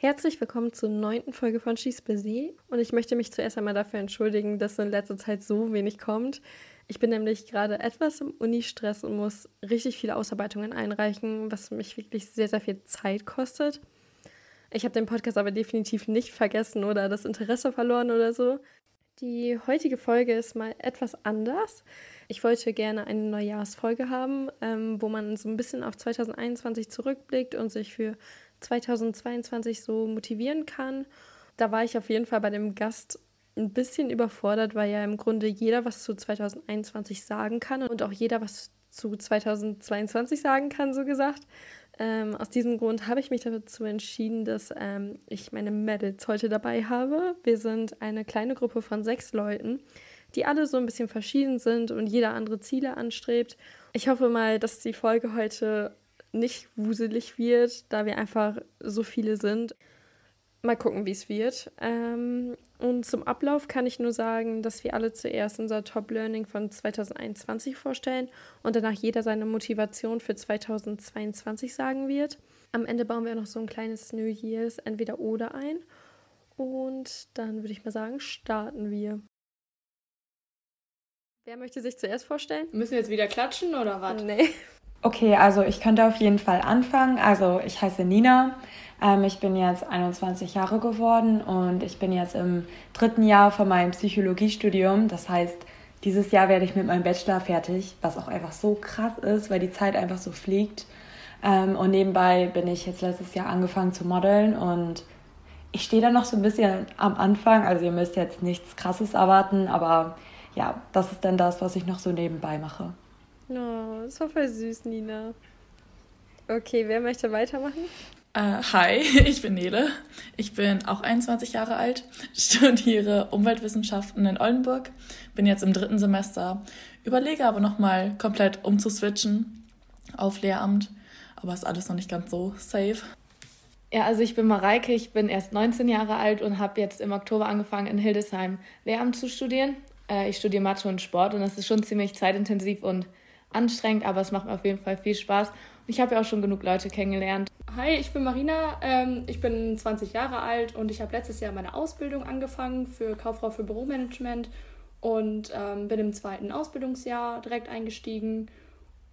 Herzlich willkommen zur neunten Folge von She's Busy und ich möchte mich zuerst einmal dafür entschuldigen, dass in letzter Zeit so wenig kommt. Ich bin nämlich gerade etwas im Uni-Stress und muss richtig viele Ausarbeitungen einreichen, was mich wirklich sehr, sehr viel Zeit kostet. Ich habe den Podcast aber definitiv nicht vergessen oder das Interesse verloren oder so. Die heutige Folge ist mal etwas anders. Ich wollte gerne eine Neujahrsfolge haben, ähm, wo man so ein bisschen auf 2021 zurückblickt und sich für 2022 so motivieren kann. Da war ich auf jeden Fall bei dem Gast ein bisschen überfordert, weil ja im Grunde jeder was zu 2021 sagen kann und auch jeder was zu 2022 sagen kann, so gesagt. Ähm, aus diesem Grund habe ich mich dazu entschieden, dass ähm, ich meine Medals heute dabei habe. Wir sind eine kleine Gruppe von sechs Leuten, die alle so ein bisschen verschieden sind und jeder andere Ziele anstrebt. Ich hoffe mal, dass die Folge heute nicht wuselig wird, da wir einfach so viele sind. Mal gucken, wie es wird. Ähm, und zum Ablauf kann ich nur sagen, dass wir alle zuerst unser Top Learning von 2021 vorstellen und danach jeder seine Motivation für 2022 sagen wird. Am Ende bauen wir noch so ein kleines New Year's entweder oder ein. Und dann würde ich mal sagen, starten wir. Wer möchte sich zuerst vorstellen? Müssen wir jetzt wieder klatschen oder was? Nee. Okay, also ich könnte auf jeden Fall anfangen. Also ich heiße Nina. Ähm, ich bin jetzt 21 Jahre geworden und ich bin jetzt im dritten Jahr von meinem Psychologiestudium. Das heißt, dieses Jahr werde ich mit meinem Bachelor fertig, was auch einfach so krass ist, weil die Zeit einfach so fliegt. Ähm, und nebenbei bin ich jetzt letztes Jahr angefangen zu modeln und ich stehe da noch so ein bisschen am Anfang. Also ihr müsst jetzt nichts Krasses erwarten, aber ja, das ist dann das, was ich noch so nebenbei mache. Oh, das war voll süß, Nina. Okay, wer möchte weitermachen? Uh, hi, ich bin Nele. Ich bin auch 21 Jahre alt, studiere Umweltwissenschaften in Oldenburg, bin jetzt im dritten Semester, überlege aber nochmal komplett umzuswitchen auf Lehramt, aber ist alles noch nicht ganz so safe. Ja, also ich bin Mareike, ich bin erst 19 Jahre alt und habe jetzt im Oktober angefangen in Hildesheim Lehramt zu studieren. Äh, ich studiere Mathe und Sport und das ist schon ziemlich zeitintensiv und anstrengend, aber es macht mir auf jeden Fall viel Spaß. Und ich habe ja auch schon genug Leute kennengelernt. Hi, ich bin Marina. Ähm, ich bin 20 Jahre alt und ich habe letztes Jahr meine Ausbildung angefangen für Kauffrau für Büromanagement und ähm, bin im zweiten Ausbildungsjahr direkt eingestiegen.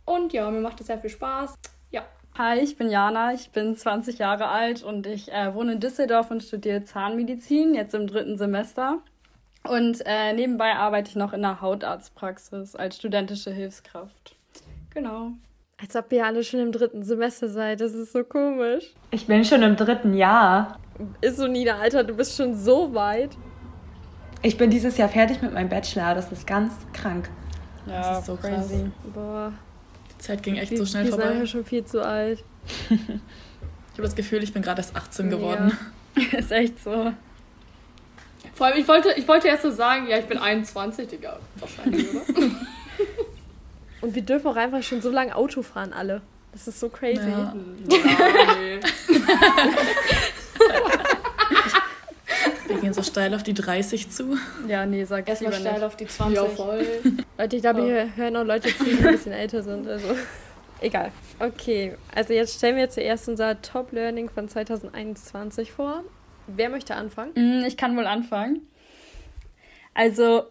Und ja, mir macht es sehr viel Spaß. Ja. Hi, ich bin Jana, ich bin 20 Jahre alt und ich äh, wohne in Düsseldorf und studiere Zahnmedizin, jetzt im dritten Semester. Und äh, nebenbei arbeite ich noch in der Hautarztpraxis als studentische Hilfskraft. Genau. Als ob ihr alle schon im dritten Semester seid. Das ist so komisch. Ich bin schon im dritten Jahr. Ist so nieder, Alter, du bist schon so weit. Ich bin dieses Jahr fertig mit meinem Bachelor. Das ist ganz krank. Ja, das ist so crazy. Krass. Boah. Die Zeit ging echt wir, so schnell wir vorbei. sind ja schon viel zu alt. ich habe das Gefühl, ich bin gerade erst 18 geworden. Ja. ist echt so. Vor allem, ich wollte, ich wollte erst so sagen, ja, ich bin 21, Digga. Wahrscheinlich, oder? Und wir dürfen auch einfach schon so lange Auto fahren, alle. Das ist so crazy. Ja. Ja, nee. wir gehen so steil auf die 30 zu. Ja, nee, sag Erstmal steil nicht. auf die 20. Ja, voll. Leute, ich glaube, hier hören auch Leute zu, die ein bisschen älter sind. Also. Egal. Okay, also jetzt stellen wir zuerst unser Top Learning von 2021 vor. Wer möchte anfangen? Mm, ich kann wohl anfangen. Also,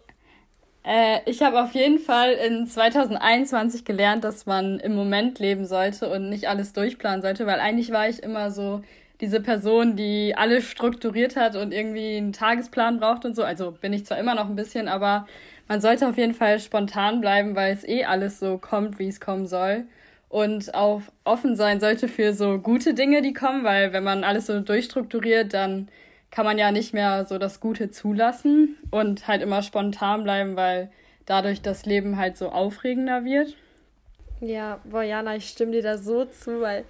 äh, ich habe auf jeden Fall in 2021 gelernt, dass man im Moment leben sollte und nicht alles durchplanen sollte, weil eigentlich war ich immer so diese Person, die alles strukturiert hat und irgendwie einen Tagesplan braucht und so. Also bin ich zwar immer noch ein bisschen, aber man sollte auf jeden Fall spontan bleiben, weil es eh alles so kommt, wie es kommen soll. Und auch offen sein sollte für so gute Dinge, die kommen, weil wenn man alles so durchstrukturiert, dann kann man ja nicht mehr so das Gute zulassen und halt immer spontan bleiben, weil dadurch das Leben halt so aufregender wird. Ja, boah, Jana, ich stimme dir da so zu, weil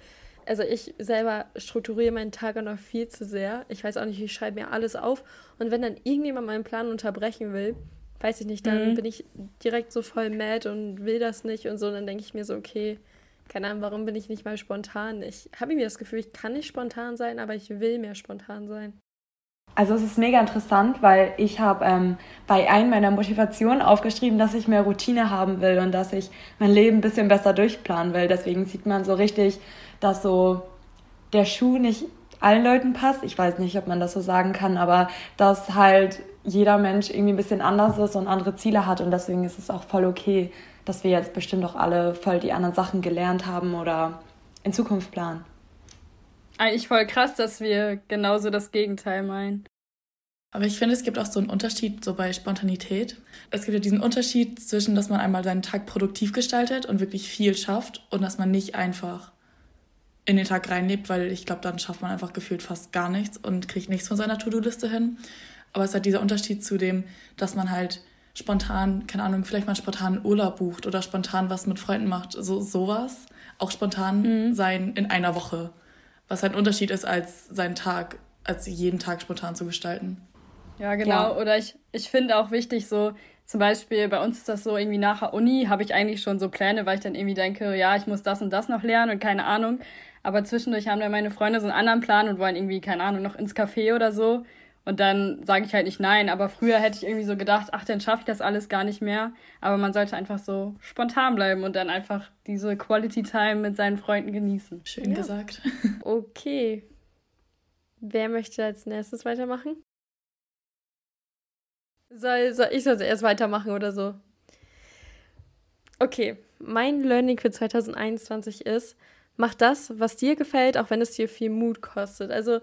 also ich selber strukturiere meinen Tag auch noch viel zu sehr. Ich weiß auch nicht, ich schreibe mir alles auf. Und wenn dann irgendjemand meinen Plan unterbrechen will, weiß ich nicht, dann mhm. bin ich direkt so voll mad und will das nicht und so. Und dann denke ich mir so, okay, keine Ahnung, warum bin ich nicht mal spontan? Ich habe mir das Gefühl, ich kann nicht spontan sein, aber ich will mehr spontan sein. Also es ist mega interessant, weil ich habe ähm, bei einem meiner Motivationen aufgeschrieben, dass ich mehr Routine haben will und dass ich mein Leben ein bisschen besser durchplanen will. Deswegen sieht man so richtig, dass so der Schuh nicht allen Leuten passt. Ich weiß nicht, ob man das so sagen kann, aber dass halt jeder Mensch irgendwie ein bisschen anders ist und andere Ziele hat und deswegen ist es auch voll okay, dass wir jetzt bestimmt auch alle voll die anderen Sachen gelernt haben oder in Zukunft planen. Eigentlich voll krass, dass wir genauso das Gegenteil meinen. Aber ich finde, es gibt auch so einen Unterschied so bei Spontanität. Es gibt ja diesen Unterschied zwischen, dass man einmal seinen Tag produktiv gestaltet und wirklich viel schafft und dass man nicht einfach in den Tag reinlebt, weil ich glaube, dann schafft man einfach gefühlt fast gar nichts und kriegt nichts von seiner To-Do-Liste hin. Aber es hat dieser Unterschied zu dem, dass man halt spontan, keine Ahnung, vielleicht mal spontan Urlaub bucht oder spontan was mit Freunden macht, so sowas. Auch spontan mhm. sein in einer Woche. Was halt ein Unterschied ist, als seinen Tag, als jeden Tag spontan zu gestalten. Ja, genau. Ja. Oder ich, ich finde auch wichtig, so zum Beispiel bei uns ist das so, irgendwie nach der Uni habe ich eigentlich schon so Pläne, weil ich dann irgendwie denke, ja, ich muss das und das noch lernen und keine Ahnung. Aber zwischendurch haben dann meine Freunde so einen anderen Plan und wollen irgendwie, keine Ahnung, noch ins Café oder so. Und dann sage ich halt nicht nein. Aber früher hätte ich irgendwie so gedacht, ach, dann schaffe ich das alles gar nicht mehr. Aber man sollte einfach so spontan bleiben und dann einfach diese Quality Time mit seinen Freunden genießen. Schön ja. gesagt. Okay. Wer möchte als nächstes weitermachen? Soll, soll ich soll erst weitermachen oder so? Okay, mein Learning für 2021 ist, mach das, was dir gefällt, auch wenn es dir viel Mut kostet. Also,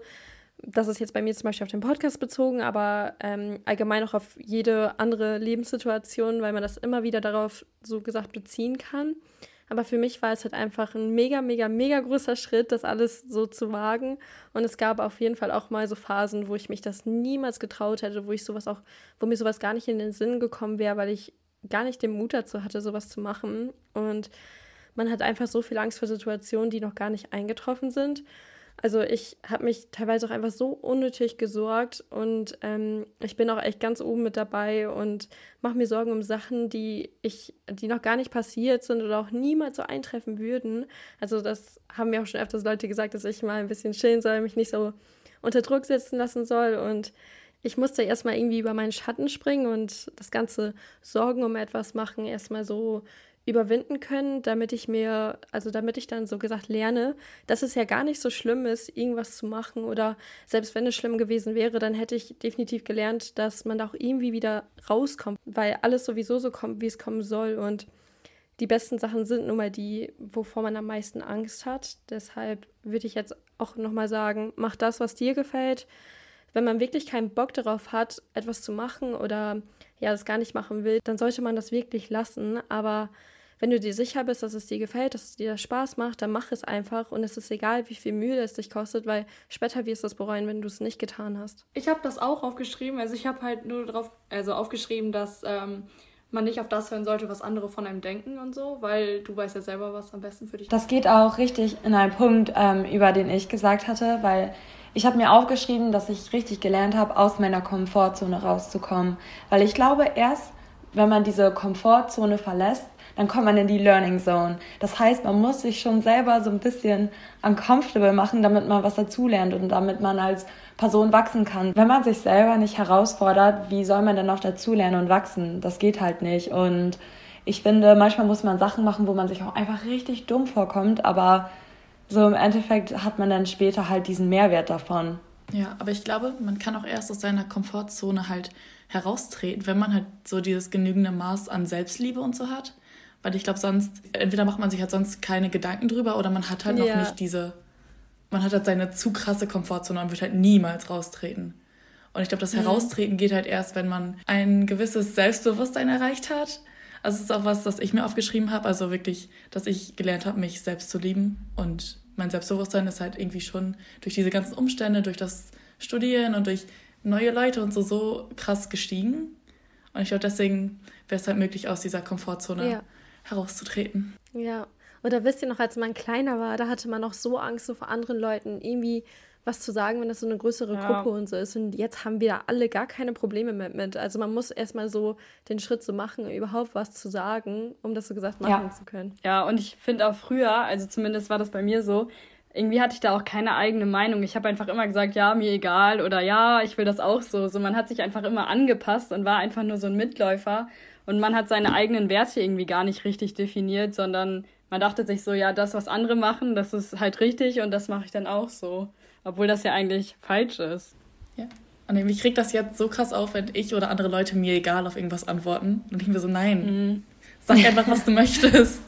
das ist jetzt bei mir zum Beispiel auf den Podcast bezogen, aber ähm, allgemein auch auf jede andere Lebenssituation, weil man das immer wieder darauf so gesagt beziehen kann. Aber für mich war es halt einfach ein mega, mega, mega großer Schritt, das alles so zu wagen. Und es gab auf jeden Fall auch mal so Phasen, wo ich mich das niemals getraut hätte, wo ich sowas auch, wo mir sowas gar nicht in den Sinn gekommen wäre, weil ich gar nicht den Mut dazu hatte, sowas zu machen. Und man hat einfach so viel Angst vor Situationen, die noch gar nicht eingetroffen sind. Also ich habe mich teilweise auch einfach so unnötig gesorgt und ähm, ich bin auch echt ganz oben mit dabei und mache mir Sorgen um Sachen, die ich, die noch gar nicht passiert sind oder auch niemals so eintreffen würden. Also das haben mir auch schon öfters Leute gesagt, dass ich mal ein bisschen chillen soll, mich nicht so unter Druck setzen lassen soll und ich musste erstmal irgendwie über meinen Schatten springen und das ganze Sorgen um etwas machen erstmal so überwinden können, damit ich mir, also damit ich dann so gesagt lerne, dass es ja gar nicht so schlimm ist, irgendwas zu machen oder selbst wenn es schlimm gewesen wäre, dann hätte ich definitiv gelernt, dass man auch irgendwie wieder rauskommt, weil alles sowieso so kommt, wie es kommen soll und die besten Sachen sind nun mal die, wovor man am meisten Angst hat. Deshalb würde ich jetzt auch nochmal sagen, mach das, was dir gefällt. Wenn man wirklich keinen Bock darauf hat, etwas zu machen oder ja, das gar nicht machen will, dann sollte man das wirklich lassen. Aber wenn du dir sicher bist, dass es dir gefällt, dass es dir Spaß macht, dann mach es einfach und es ist egal, wie viel Mühe es dich kostet, weil später wirst du es bereuen, wenn du es nicht getan hast. Ich habe das auch aufgeschrieben, also ich habe halt nur darauf, also aufgeschrieben, dass ähm, man nicht auf das hören sollte, was andere von einem denken und so, weil du weißt ja selber, was am besten für dich ist. Das geht auch richtig in einen Punkt, ähm, über den ich gesagt hatte, weil ich habe mir aufgeschrieben, dass ich richtig gelernt habe, aus meiner Komfortzone rauszukommen. Weil ich glaube, erst wenn man diese Komfortzone verlässt, dann kommt man in die Learning Zone. Das heißt, man muss sich schon selber so ein bisschen uncomfortable machen, damit man was dazulernt und damit man als Person wachsen kann. Wenn man sich selber nicht herausfordert, wie soll man denn noch dazulernen und wachsen? Das geht halt nicht. Und ich finde, manchmal muss man Sachen machen, wo man sich auch einfach richtig dumm vorkommt, aber so im Endeffekt hat man dann später halt diesen Mehrwert davon. Ja, aber ich glaube, man kann auch erst aus seiner Komfortzone halt heraustreten, wenn man halt so dieses genügende Maß an Selbstliebe und so hat. Weil ich glaube, sonst, entweder macht man sich halt sonst keine Gedanken drüber oder man hat halt ja. noch nicht diese, man hat halt seine zu krasse Komfortzone und wird halt niemals raustreten. Und ich glaube, das mhm. Heraustreten geht halt erst, wenn man ein gewisses Selbstbewusstsein erreicht hat. Also es ist auch was, das ich mir aufgeschrieben habe. Also wirklich, dass ich gelernt habe, mich selbst zu lieben. Und mein Selbstbewusstsein ist halt irgendwie schon durch diese ganzen Umstände, durch das Studieren und durch neue Leute und so, so krass gestiegen. Und ich glaube, deswegen wäre es halt möglich, aus dieser Komfortzone ja herauszutreten. Ja, oder wisst ihr noch, als man kleiner war, da hatte man noch so Angst, so vor anderen Leuten irgendwie was zu sagen, wenn das so eine größere ja. Gruppe und so ist. Und jetzt haben wir da alle gar keine Probleme mehr mit. Also man muss erstmal so den Schritt so machen, überhaupt was zu sagen, um das so gesagt machen ja. zu können. Ja, und ich finde auch früher, also zumindest war das bei mir so, irgendwie hatte ich da auch keine eigene Meinung. Ich habe einfach immer gesagt, ja, mir egal oder ja, ich will das auch so. So, man hat sich einfach immer angepasst und war einfach nur so ein Mitläufer. Und man hat seine eigenen Werte irgendwie gar nicht richtig definiert, sondern man dachte sich so, ja, das, was andere machen, das ist halt richtig und das mache ich dann auch so. obwohl das ja eigentlich falsch ist. Ja. Und mich kriegt das jetzt so krass auf, wenn ich oder andere Leute mir egal auf irgendwas antworten. Und ich mir so, nein, mhm. sag einfach, was du möchtest.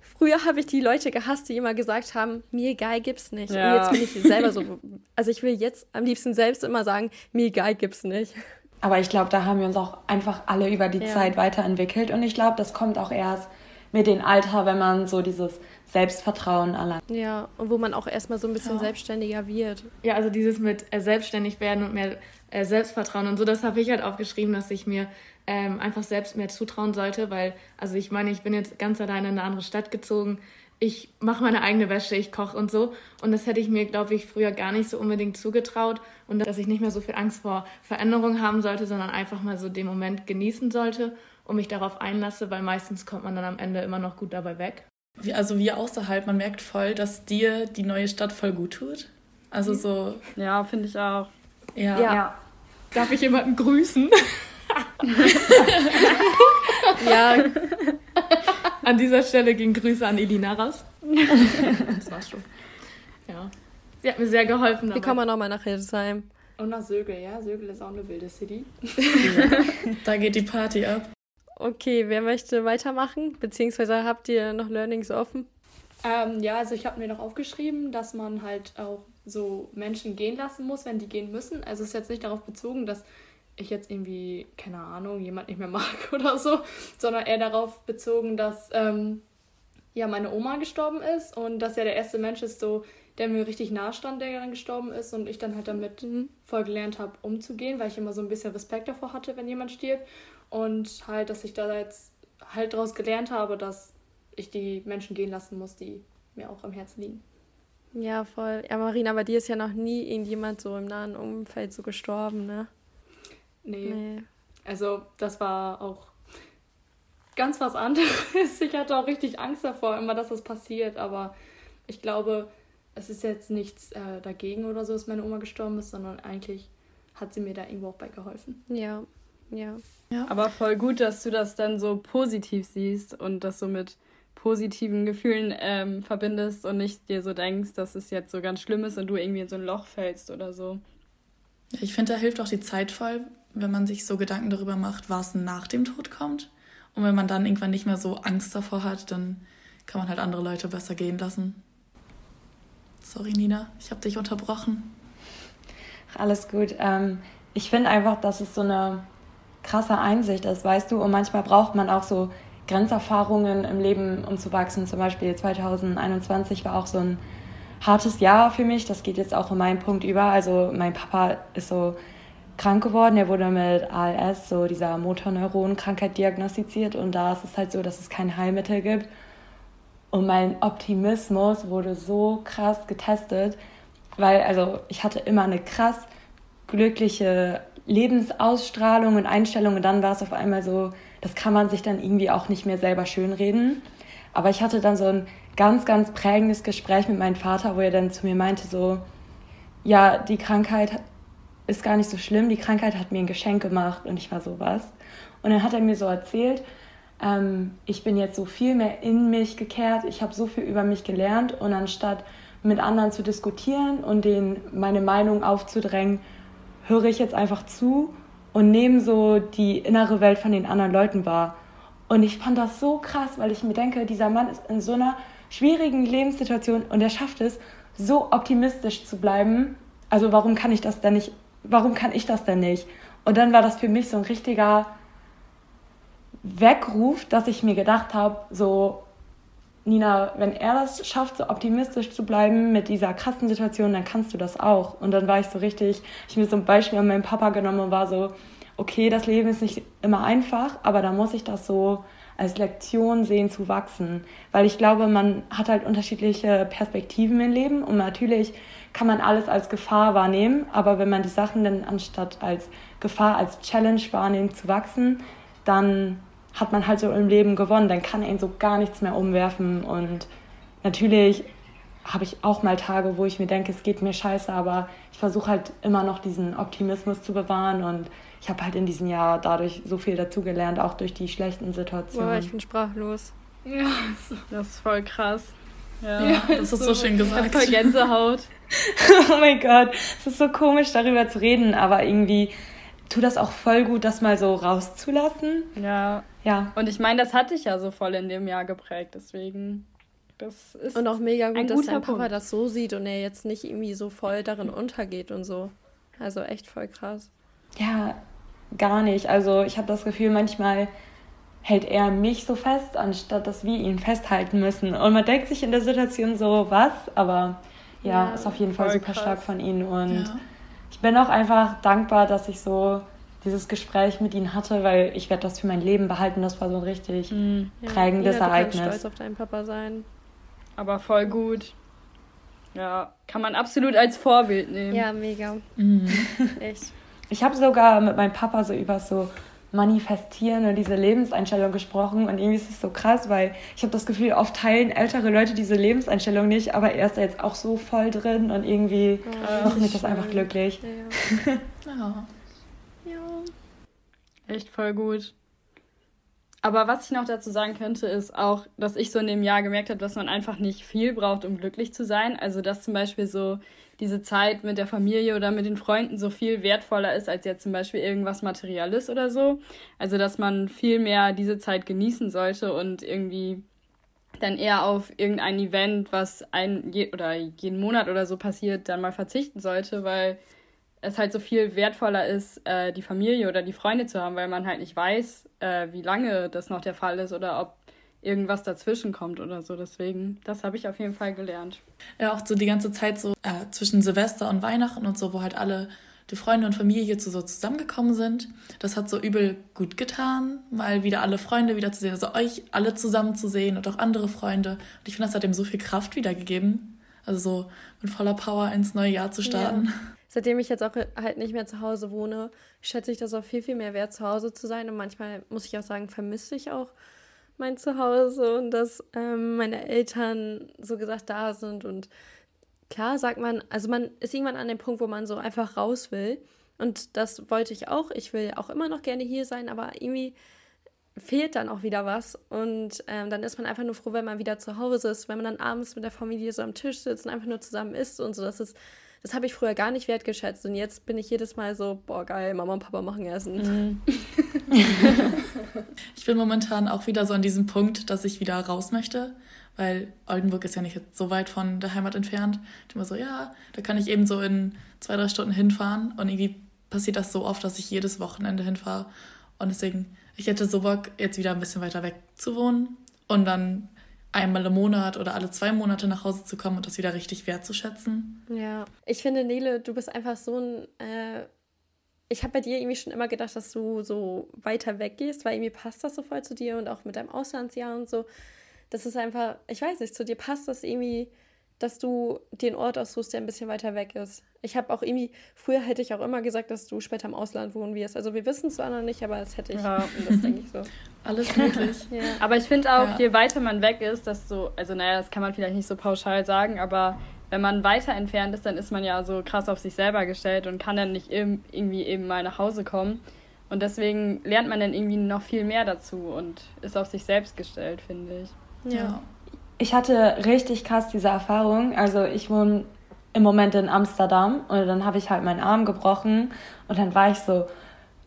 Früher habe ich die Leute gehasst, die immer gesagt haben, mir egal gibt's nicht. Ja. Und jetzt bin ich selber so, also ich will jetzt am liebsten selbst immer sagen, mir egal gibt's nicht. Aber ich glaube, da haben wir uns auch einfach alle über die ja. Zeit weiterentwickelt. Und ich glaube, das kommt auch erst mit dem Alter, wenn man so dieses Selbstvertrauen allein. Ja, und wo man auch erstmal so ein bisschen ja. selbstständiger wird. Ja, also dieses mit äh, selbstständig werden und mehr äh, Selbstvertrauen und so, das habe ich halt aufgeschrieben, dass ich mir ähm, einfach selbst mehr zutrauen sollte, weil, also ich meine, ich bin jetzt ganz alleine in eine andere Stadt gezogen. Ich mache meine eigene Wäsche, ich koche und so. Und das hätte ich mir, glaube ich, früher gar nicht so unbedingt zugetraut. Und dass ich nicht mehr so viel Angst vor Veränderungen haben sollte, sondern einfach mal so den Moment genießen sollte und mich darauf einlasse, weil meistens kommt man dann am Ende immer noch gut dabei weg. Wie, also wie außerhalb, man merkt voll, dass dir die neue Stadt voll gut tut. Also so. Ja, finde ich auch. Ja. ja. Darf ich jemanden grüßen? ja. An dieser Stelle gehen Grüße an Elina raus. Das war's schon. Ja. Sie hat mir sehr geholfen. Dabei. Wie kommen wir nochmal nach Hildesheim? Und nach Sögel, ja. Sögel ist auch eine wilde City. Ja. Da geht die Party ab. Okay, wer möchte weitermachen? Beziehungsweise habt ihr noch Learnings offen? Ähm, ja, also ich habe mir noch aufgeschrieben, dass man halt auch so Menschen gehen lassen muss, wenn die gehen müssen. Also es ist jetzt nicht darauf bezogen, dass ich jetzt irgendwie, keine Ahnung, jemand nicht mehr mag oder so, sondern eher darauf bezogen, dass ähm, ja meine Oma gestorben ist und dass ja der erste Mensch ist so, der mir richtig nahe stand, der dann gestorben ist und ich dann halt damit mhm. voll gelernt habe, umzugehen, weil ich immer so ein bisschen Respekt davor hatte, wenn jemand stirbt und halt, dass ich da jetzt halt daraus gelernt habe, dass ich die Menschen gehen lassen muss, die mir auch am Herzen liegen. Ja, voll. Ja, Marina, bei dir ist ja noch nie irgendjemand so im nahen Umfeld so gestorben, ne? Nee. nee. Also, das war auch ganz was anderes. Ich hatte auch richtig Angst davor, immer, dass das passiert. Aber ich glaube, es ist jetzt nichts äh, dagegen oder so, dass meine Oma gestorben ist, sondern eigentlich hat sie mir da irgendwo auch bei geholfen. Ja, ja. ja. Aber voll gut, dass du das dann so positiv siehst und das so mit positiven Gefühlen ähm, verbindest und nicht dir so denkst, dass es jetzt so ganz schlimm ist und du irgendwie in so ein Loch fällst oder so. Ich finde, da hilft auch die Zeit voll, wenn man sich so Gedanken darüber macht, was nach dem Tod kommt. Und wenn man dann irgendwann nicht mehr so Angst davor hat, dann kann man halt andere Leute besser gehen lassen. Sorry, Nina, ich habe dich unterbrochen. Alles gut. Ähm, ich finde einfach, dass es so eine krasse Einsicht ist, weißt du, und manchmal braucht man auch so Grenzerfahrungen im Leben, um zu wachsen. Zum Beispiel 2021 war auch so ein hartes Jahr für mich. Das geht jetzt auch in meinen Punkt über. Also mein Papa ist so krank geworden. Er wurde mit ALS, so dieser Motorneuronenkrankheit, diagnostiziert. Und da ist es halt so, dass es kein Heilmittel gibt. Und mein Optimismus wurde so krass getestet, weil also ich hatte immer eine krass glückliche Lebensausstrahlung und Einstellung und dann war es auf einmal so, das kann man sich dann irgendwie auch nicht mehr selber schönreden. Aber ich hatte dann so ein ganz, ganz prägendes Gespräch mit meinem Vater, wo er dann zu mir meinte so, ja, die Krankheit ist gar nicht so schlimm, die Krankheit hat mir ein Geschenk gemacht und ich war so was. Und dann hat er mir so erzählt, ähm, ich bin jetzt so viel mehr in mich gekehrt, ich habe so viel über mich gelernt und anstatt mit anderen zu diskutieren und denen meine Meinung aufzudrängen, höre ich jetzt einfach zu und nehme so die innere Welt von den anderen Leuten wahr. Und ich fand das so krass, weil ich mir denke, dieser Mann ist in so einer schwierigen Lebenssituation und er schafft es, so optimistisch zu bleiben. Also warum kann ich das denn nicht warum kann ich das denn nicht? Und dann war das für mich so ein richtiger Weckruf, dass ich mir gedacht habe, so, Nina, wenn er das schafft, so optimistisch zu bleiben mit dieser krassen Situation, dann kannst du das auch. Und dann war ich so richtig, ich mir so ein Beispiel an meinen Papa genommen und war so, okay, das Leben ist nicht immer einfach, aber da muss ich das so als Lektion sehen zu wachsen. Weil ich glaube, man hat halt unterschiedliche Perspektiven im Leben und natürlich kann man alles als Gefahr wahrnehmen, aber wenn man die Sachen dann anstatt als Gefahr, als Challenge wahrnimmt zu wachsen, dann hat man halt so im Leben gewonnen, dann kann ihn so gar nichts mehr umwerfen und natürlich habe ich auch mal Tage, wo ich mir denke, es geht mir scheiße, aber ich versuche halt immer noch diesen Optimismus zu bewahren und ich habe halt in diesem Jahr dadurch so viel dazugelernt, auch durch die schlechten Situationen. Boah, ich bin sprachlos. Ja, das ist voll krass. Ja, ja das ist so, so schön gesagt. Voll Gänsehaut. oh mein Gott, es ist so komisch, darüber zu reden, aber irgendwie tut das auch voll gut, das mal so rauszulassen. Ja. Ja. Und ich meine, das hatte ich ja so voll in dem Jahr geprägt, deswegen. Das ist und auch mega gut, dass dein Papa Punkt. das so sieht und er jetzt nicht irgendwie so voll darin untergeht und so. Also echt voll krass. Ja, gar nicht. Also ich habe das Gefühl, manchmal hält er mich so fest, anstatt dass wir ihn festhalten müssen. Und man denkt sich in der Situation so, was? Aber ja, ja ist auf jeden Fall super krass. stark von ihm. Und ja. ich bin auch einfach dankbar, dass ich so dieses Gespräch mit ihm hatte, weil ich werde das für mein Leben behalten. Das war so ein richtig mhm. prägendes ja, Ereignis. Ich stolz auf deinen Papa sein. Aber voll gut. Ja, kann man absolut als Vorbild nehmen. Ja, mega. Mhm. Echt. Ich habe sogar mit meinem Papa so über so Manifestieren und diese Lebenseinstellung gesprochen und irgendwie ist es so krass, weil ich habe das Gefühl, oft teilen ältere Leute diese Lebenseinstellung nicht, aber er ist da jetzt auch so voll drin und irgendwie oh, macht mich das einfach glücklich. Ja. ja. Echt voll gut. Aber was ich noch dazu sagen könnte, ist auch, dass ich so in dem Jahr gemerkt habe, dass man einfach nicht viel braucht, um glücklich zu sein. Also dass zum Beispiel so diese Zeit mit der Familie oder mit den Freunden so viel wertvoller ist als jetzt zum Beispiel irgendwas Materielles oder so. Also dass man viel mehr diese Zeit genießen sollte und irgendwie dann eher auf irgendein Event, was ein je, oder jeden Monat oder so passiert, dann mal verzichten sollte, weil es halt so viel wertvoller ist, äh, die Familie oder die Freunde zu haben, weil man halt nicht weiß, äh, wie lange das noch der Fall ist oder ob irgendwas dazwischen kommt oder so. Deswegen, das habe ich auf jeden Fall gelernt. Ja, auch so die ganze Zeit so äh, zwischen Silvester und Weihnachten und so, wo halt alle die Freunde und Familie zu so zusammengekommen sind. Das hat so übel gut getan, mal wieder alle Freunde wieder zu sehen, also euch alle zusammen zu sehen und auch andere Freunde. Und ich finde, das hat ihm so viel Kraft wiedergegeben. Also so mit voller Power ins neue Jahr zu starten. Ja seitdem ich jetzt auch halt nicht mehr zu Hause wohne, schätze ich das auch viel, viel mehr wert, zu Hause zu sein. Und manchmal muss ich auch sagen, vermisse ich auch mein Zuhause und dass ähm, meine Eltern so gesagt da sind. Und klar sagt man, also man ist irgendwann an dem Punkt, wo man so einfach raus will. Und das wollte ich auch. Ich will auch immer noch gerne hier sein, aber irgendwie fehlt dann auch wieder was. Und ähm, dann ist man einfach nur froh, wenn man wieder zu Hause ist, wenn man dann abends mit der Familie so am Tisch sitzt und einfach nur zusammen isst und so. Das ist das habe ich früher gar nicht wertgeschätzt. Und jetzt bin ich jedes Mal so, boah, geil, Mama und Papa machen Essen. Mhm. ich bin momentan auch wieder so an diesem Punkt, dass ich wieder raus möchte. Weil Oldenburg ist ja nicht so weit von der Heimat entfernt. Ich immer so, ja, da kann ich eben so in zwei, drei Stunden hinfahren. Und irgendwie passiert das so oft, dass ich jedes Wochenende hinfahre. Und deswegen, ich hätte so Bock, jetzt wieder ein bisschen weiter weg zu wohnen. Und dann einmal im Monat oder alle zwei Monate nach Hause zu kommen und das wieder richtig wertzuschätzen. Ja, ich finde, Nele, du bist einfach so ein. Äh, ich habe bei dir irgendwie schon immer gedacht, dass du so weiter weggehst, weil irgendwie passt das so voll zu dir und auch mit deinem Auslandsjahr und so. Das ist einfach, ich weiß nicht, zu dir passt das irgendwie dass du den Ort aussuchst, der ein bisschen weiter weg ist. Ich habe auch irgendwie, früher hätte ich auch immer gesagt, dass du später im Ausland wohnen wirst. Also wir wissen es zwar noch nicht, aber das hätte ich. Ja. das denke ich so. Alles möglich. ja. Aber ich finde auch, ja. je weiter man weg ist, desto, also naja, das kann man vielleicht nicht so pauschal sagen, aber wenn man weiter entfernt ist, dann ist man ja so krass auf sich selber gestellt und kann dann nicht irgendwie eben mal nach Hause kommen. Und deswegen lernt man dann irgendwie noch viel mehr dazu und ist auf sich selbst gestellt, finde ich. ja. ja ich hatte richtig krass diese Erfahrung. Also ich wohne im Moment in Amsterdam und dann habe ich halt meinen Arm gebrochen und dann war ich so,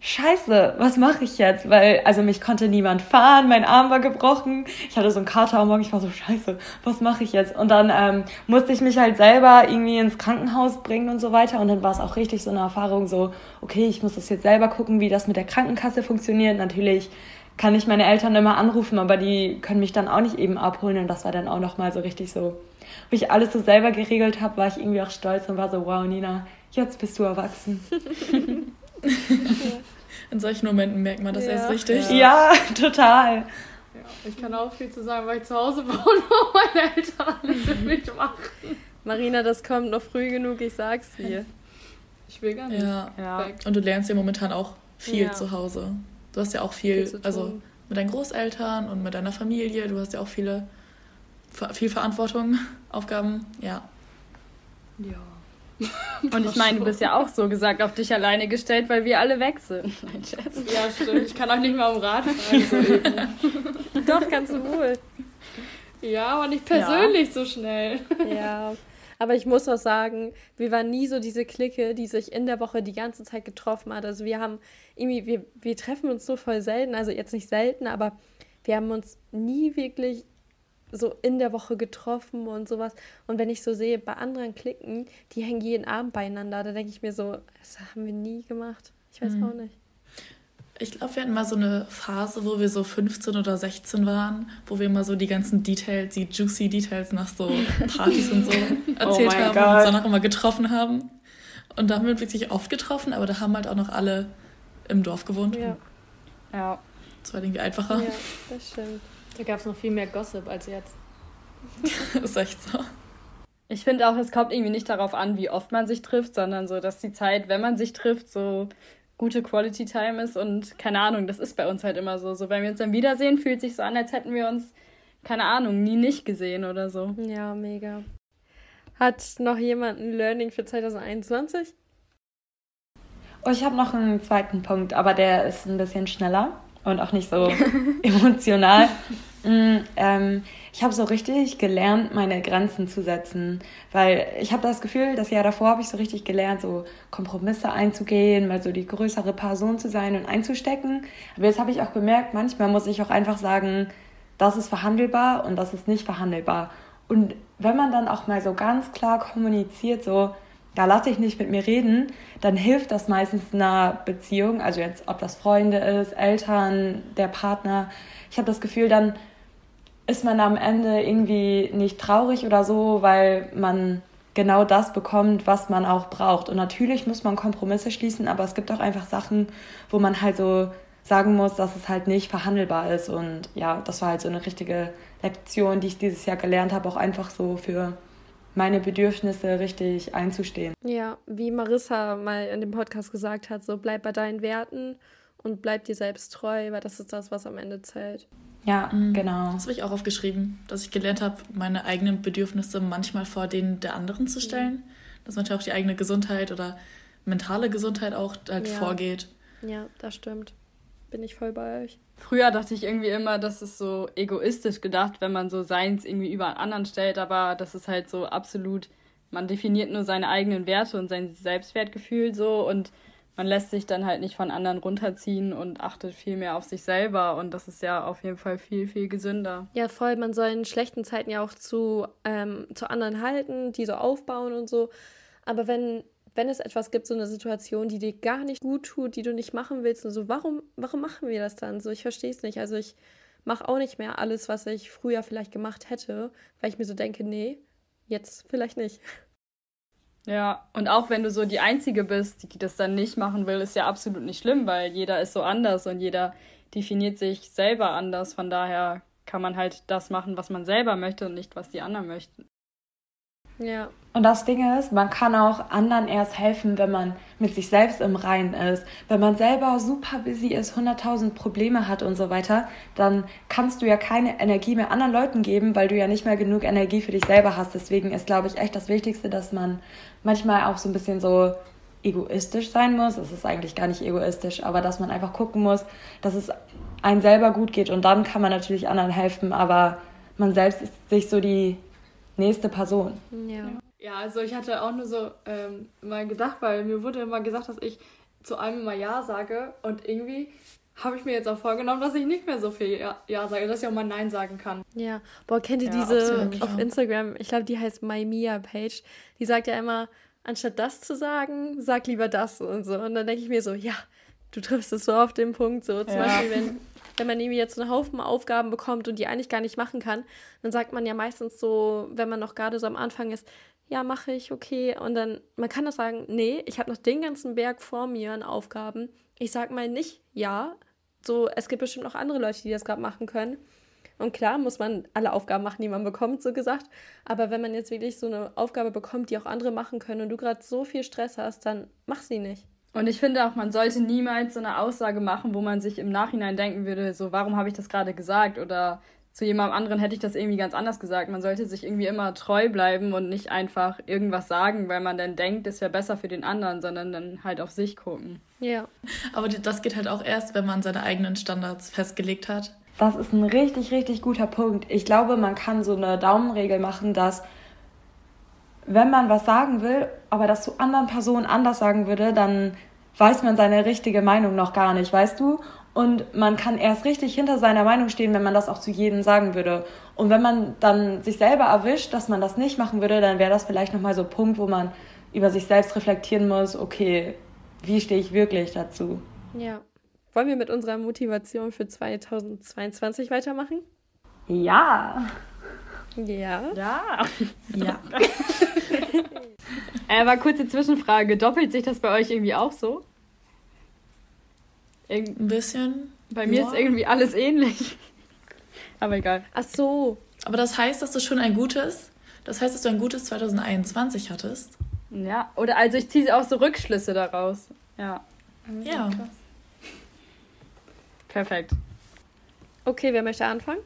Scheiße, was mache ich jetzt? Weil, also mich konnte niemand fahren, mein Arm war gebrochen, ich hatte so einen Kater am Morgen, ich war so, Scheiße, was mache ich jetzt? Und dann ähm, musste ich mich halt selber irgendwie ins Krankenhaus bringen und so weiter. Und dann war es auch richtig so eine Erfahrung, so, okay, ich muss das jetzt selber gucken, wie das mit der Krankenkasse funktioniert. Natürlich kann ich meine Eltern immer anrufen, aber die können mich dann auch nicht eben abholen und das war dann auch nochmal so richtig so, wie ich alles so selber geregelt habe, war ich irgendwie auch stolz und war so, wow, Nina, jetzt bist du erwachsen. In solchen Momenten merkt man das ja. erst richtig. Ja, ja total. Ja, ich kann auch viel zu sagen, weil ich zu Hause wohne, wo meine Eltern alles für mich machen. Marina, das kommt noch früh genug, ich sag's dir. Ich will gar nicht. Ja. ja. Und du lernst ja momentan auch viel zu Hause. Du hast ja auch viel, viel also mit deinen Großeltern und mit deiner Familie, du hast ja auch viele, viel Verantwortung, Aufgaben, ja. Ja. Und ich meine, du bist ja auch so gesagt auf dich alleine gestellt, weil wir alle weg sind. Ja, stimmt. Ich kann auch nicht mal um Rad fahren. Doch, kannst du wohl. Ja, aber nicht persönlich ja. so schnell. Ja. Aber ich muss auch sagen, wir waren nie so diese Clique, die sich in der Woche die ganze Zeit getroffen hat. Also wir haben irgendwie, wir, wir treffen uns so voll selten, also jetzt nicht selten, aber wir haben uns nie wirklich so in der Woche getroffen und sowas. Und wenn ich so sehe, bei anderen Klicken, die hängen jeden Abend beieinander, da denke ich mir so, das haben wir nie gemacht. Ich weiß mhm. auch nicht. Ich glaube, wir hatten mal so eine Phase, wo wir so 15 oder 16 waren, wo wir immer so die ganzen Details, die juicy Details nach so Partys und so erzählt oh haben God. und uns danach immer getroffen haben. Und da haben wir wirklich oft getroffen, aber da haben halt auch noch alle im Dorf gewohnt. Ja. Ja. Das war irgendwie einfacher. Ja, das stimmt. Da gab es noch viel mehr Gossip als jetzt. ist echt so. Ich finde auch, es kommt irgendwie nicht darauf an, wie oft man sich trifft, sondern so, dass die Zeit, wenn man sich trifft, so gute Quality Time ist und keine Ahnung, das ist bei uns halt immer so. So, wenn wir uns dann wiedersehen, fühlt sich so an, als hätten wir uns, keine Ahnung, nie nicht gesehen oder so. Ja, mega. Hat noch jemand ein Learning für 2021? Oh, ich habe noch einen zweiten Punkt, aber der ist ein bisschen schneller und auch nicht so emotional. Mm, ähm, ich habe so richtig gelernt, meine Grenzen zu setzen, weil ich habe das Gefühl, das Jahr davor habe ich so richtig gelernt, so Kompromisse einzugehen, mal so die größere Person zu sein und einzustecken. Aber jetzt habe ich auch bemerkt, manchmal muss ich auch einfach sagen, das ist verhandelbar und das ist nicht verhandelbar. Und wenn man dann auch mal so ganz klar kommuniziert, so da lasse ich nicht mit mir reden, dann hilft das meistens einer Beziehung, also jetzt ob das Freunde ist, Eltern, der Partner. Ich habe das Gefühl, dann ist man am Ende irgendwie nicht traurig oder so, weil man genau das bekommt, was man auch braucht. Und natürlich muss man Kompromisse schließen, aber es gibt auch einfach Sachen, wo man halt so sagen muss, dass es halt nicht verhandelbar ist. Und ja, das war halt so eine richtige Lektion, die ich dieses Jahr gelernt habe, auch einfach so für meine Bedürfnisse richtig einzustehen. Ja, wie Marissa mal in dem Podcast gesagt hat, so bleib bei deinen Werten und bleib dir selbst treu, weil das ist das, was am Ende zählt. Ja, mhm. genau. Das habe ich auch aufgeschrieben, dass ich gelernt habe, meine eigenen Bedürfnisse manchmal vor denen der anderen zu stellen. Mhm. Dass manchmal auch die eigene Gesundheit oder mentale Gesundheit auch halt ja. vorgeht. Ja, das stimmt. Bin ich voll bei euch. Früher dachte ich irgendwie immer, das ist so egoistisch gedacht, wenn man so seins irgendwie über einen anderen stellt, aber das ist halt so absolut, man definiert nur seine eigenen Werte und sein Selbstwertgefühl so und man lässt sich dann halt nicht von anderen runterziehen und achtet viel mehr auf sich selber. Und das ist ja auf jeden Fall viel, viel gesünder. Ja, voll. Man soll in schlechten Zeiten ja auch zu, ähm, zu anderen halten, die so aufbauen und so. Aber wenn, wenn es etwas gibt, so eine Situation, die dir gar nicht gut tut, die du nicht machen willst, und so, warum, warum machen wir das dann? So, ich verstehe es nicht. Also ich mache auch nicht mehr alles, was ich früher vielleicht gemacht hätte, weil ich mir so denke, nee, jetzt vielleicht nicht. Ja, und auch wenn du so die Einzige bist, die das dann nicht machen will, ist ja absolut nicht schlimm, weil jeder ist so anders und jeder definiert sich selber anders. Von daher kann man halt das machen, was man selber möchte und nicht, was die anderen möchten. Ja. Und das Ding ist, man kann auch anderen erst helfen, wenn man mit sich selbst im Reinen ist. Wenn man selber super busy ist, 100.000 Probleme hat und so weiter, dann kannst du ja keine Energie mehr anderen Leuten geben, weil du ja nicht mehr genug Energie für dich selber hast. Deswegen ist, glaube ich, echt das Wichtigste, dass man manchmal auch so ein bisschen so egoistisch sein muss. Es ist eigentlich gar nicht egoistisch, aber dass man einfach gucken muss, dass es einem selber gut geht und dann kann man natürlich anderen helfen, aber man selbst ist sich so die nächste Person. Ja. Ja, also ich hatte auch nur so ähm, mal gedacht, weil mir wurde immer gesagt, dass ich zu allem immer Ja sage und irgendwie habe ich mir jetzt auch vorgenommen, dass ich nicht mehr so viel Ja, ja sage, dass ich auch mal Nein sagen kann. Ja, boah, kennt ihr ja, diese auf Instagram, ich glaube, die heißt MyMia-Page, die sagt ja immer, anstatt das zu sagen, sag lieber das und so. Und dann denke ich mir so, ja, du triffst es so auf den Punkt, so zum ja. Beispiel, wenn wenn man irgendwie jetzt einen Haufen Aufgaben bekommt und die eigentlich gar nicht machen kann, dann sagt man ja meistens so, wenn man noch gerade so am Anfang ist, ja, mache ich, okay. Und dann, man kann doch sagen, nee, ich habe noch den ganzen Berg vor mir an Aufgaben. Ich sage mal nicht ja. So, es gibt bestimmt noch andere Leute, die das gerade machen können. Und klar muss man alle Aufgaben machen, die man bekommt, so gesagt. Aber wenn man jetzt wirklich so eine Aufgabe bekommt, die auch andere machen können und du gerade so viel Stress hast, dann mach sie nicht. Und ich finde auch, man sollte niemals so eine Aussage machen, wo man sich im Nachhinein denken würde, so, warum habe ich das gerade gesagt? Oder zu jemandem anderen hätte ich das irgendwie ganz anders gesagt. Man sollte sich irgendwie immer treu bleiben und nicht einfach irgendwas sagen, weil man dann denkt, es wäre besser für den anderen, sondern dann halt auf sich gucken. Ja. Aber das geht halt auch erst, wenn man seine eigenen Standards festgelegt hat. Das ist ein richtig, richtig guter Punkt. Ich glaube, man kann so eine Daumenregel machen, dass wenn man was sagen will, aber das zu anderen Personen anders sagen würde, dann weiß man seine richtige Meinung noch gar nicht, weißt du? Und man kann erst richtig hinter seiner Meinung stehen, wenn man das auch zu jedem sagen würde. Und wenn man dann sich selber erwischt, dass man das nicht machen würde, dann wäre das vielleicht nochmal so ein Punkt, wo man über sich selbst reflektieren muss, okay, wie stehe ich wirklich dazu? Ja. Wollen wir mit unserer Motivation für 2022 weitermachen? Ja. Ja. Ja. Ja. äh, aber kurze Zwischenfrage. Doppelt sich das bei euch irgendwie auch so? Irgend Ein bisschen. bei mir Ja. ist irgendwie alles ähnlich. Aber egal. Ach so. Aber das heißt, dass du schon ein gutes, das heißt, dass du ein gutes 2021 hattest. Ja, oder also ich ziehe auch so Rückschlüsse daraus. Ja, Ja. perfekt. Okay, wer möchte anfangen?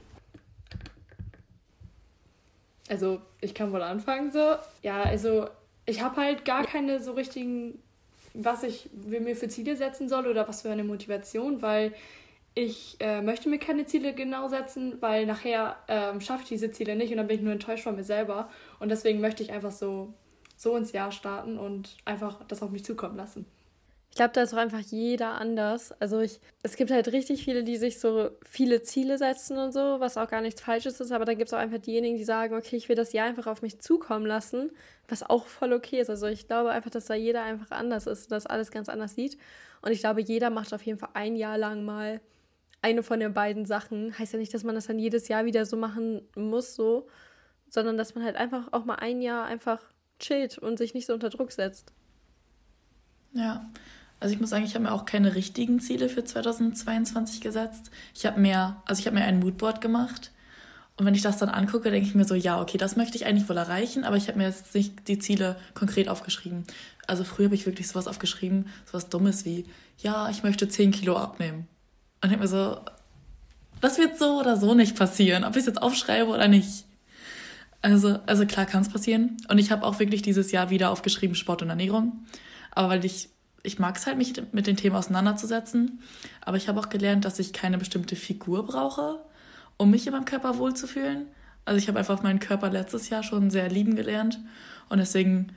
Also, ich kann wohl anfangen so. Ja, also, ich habe halt gar keine so richtigen, was ich mir für Ziele setzen soll oder was für eine Motivation, weil ich äh, möchte mir keine Ziele genau setzen, weil nachher ähm, schaffe ich diese Ziele nicht und dann bin ich nur enttäuscht von mir selber. Und deswegen möchte ich einfach so, so ins Jahr starten und einfach das auf mich zukommen lassen. Ich glaube, da ist auch einfach jeder anders. Also ich, es gibt halt richtig viele, die sich so viele Ziele setzen und so, was auch gar nichts Falsches ist, aber dann gibt es auch einfach diejenigen, die sagen, okay, ich will das Jahr einfach auf mich zukommen lassen, was auch voll okay ist. Also ich glaube einfach, dass da jeder einfach anders ist, dass alles ganz anders sieht. Und ich glaube, jeder macht auf jeden Fall ein Jahr lang mal eine von den beiden Sachen. Heißt ja nicht, dass man das dann jedes Jahr wieder so machen muss, so, sondern dass man halt einfach auch mal ein Jahr einfach chillt und sich nicht so unter Druck setzt. Ja. Also ich muss sagen, ich habe mir auch keine richtigen Ziele für 2022 gesetzt. Ich habe mehr, also ich habe mir ein Moodboard gemacht. Und wenn ich das dann angucke, denke ich mir so, ja, okay, das möchte ich eigentlich wohl erreichen, aber ich habe mir jetzt nicht die Ziele konkret aufgeschrieben. Also früher habe ich wirklich sowas aufgeschrieben, sowas Dummes wie, ja, ich möchte 10 Kilo abnehmen. Und ich habe mir so, das wird so oder so nicht passieren, ob ich es jetzt aufschreibe oder nicht. Also, also klar kann es passieren. Und ich habe auch wirklich dieses Jahr wieder aufgeschrieben Sport und Ernährung. Aber weil ich, ich mag es halt, mich mit den Themen auseinanderzusetzen. Aber ich habe auch gelernt, dass ich keine bestimmte Figur brauche, um mich in meinem Körper wohlzufühlen. Also ich habe einfach meinen Körper letztes Jahr schon sehr lieben gelernt. Und deswegen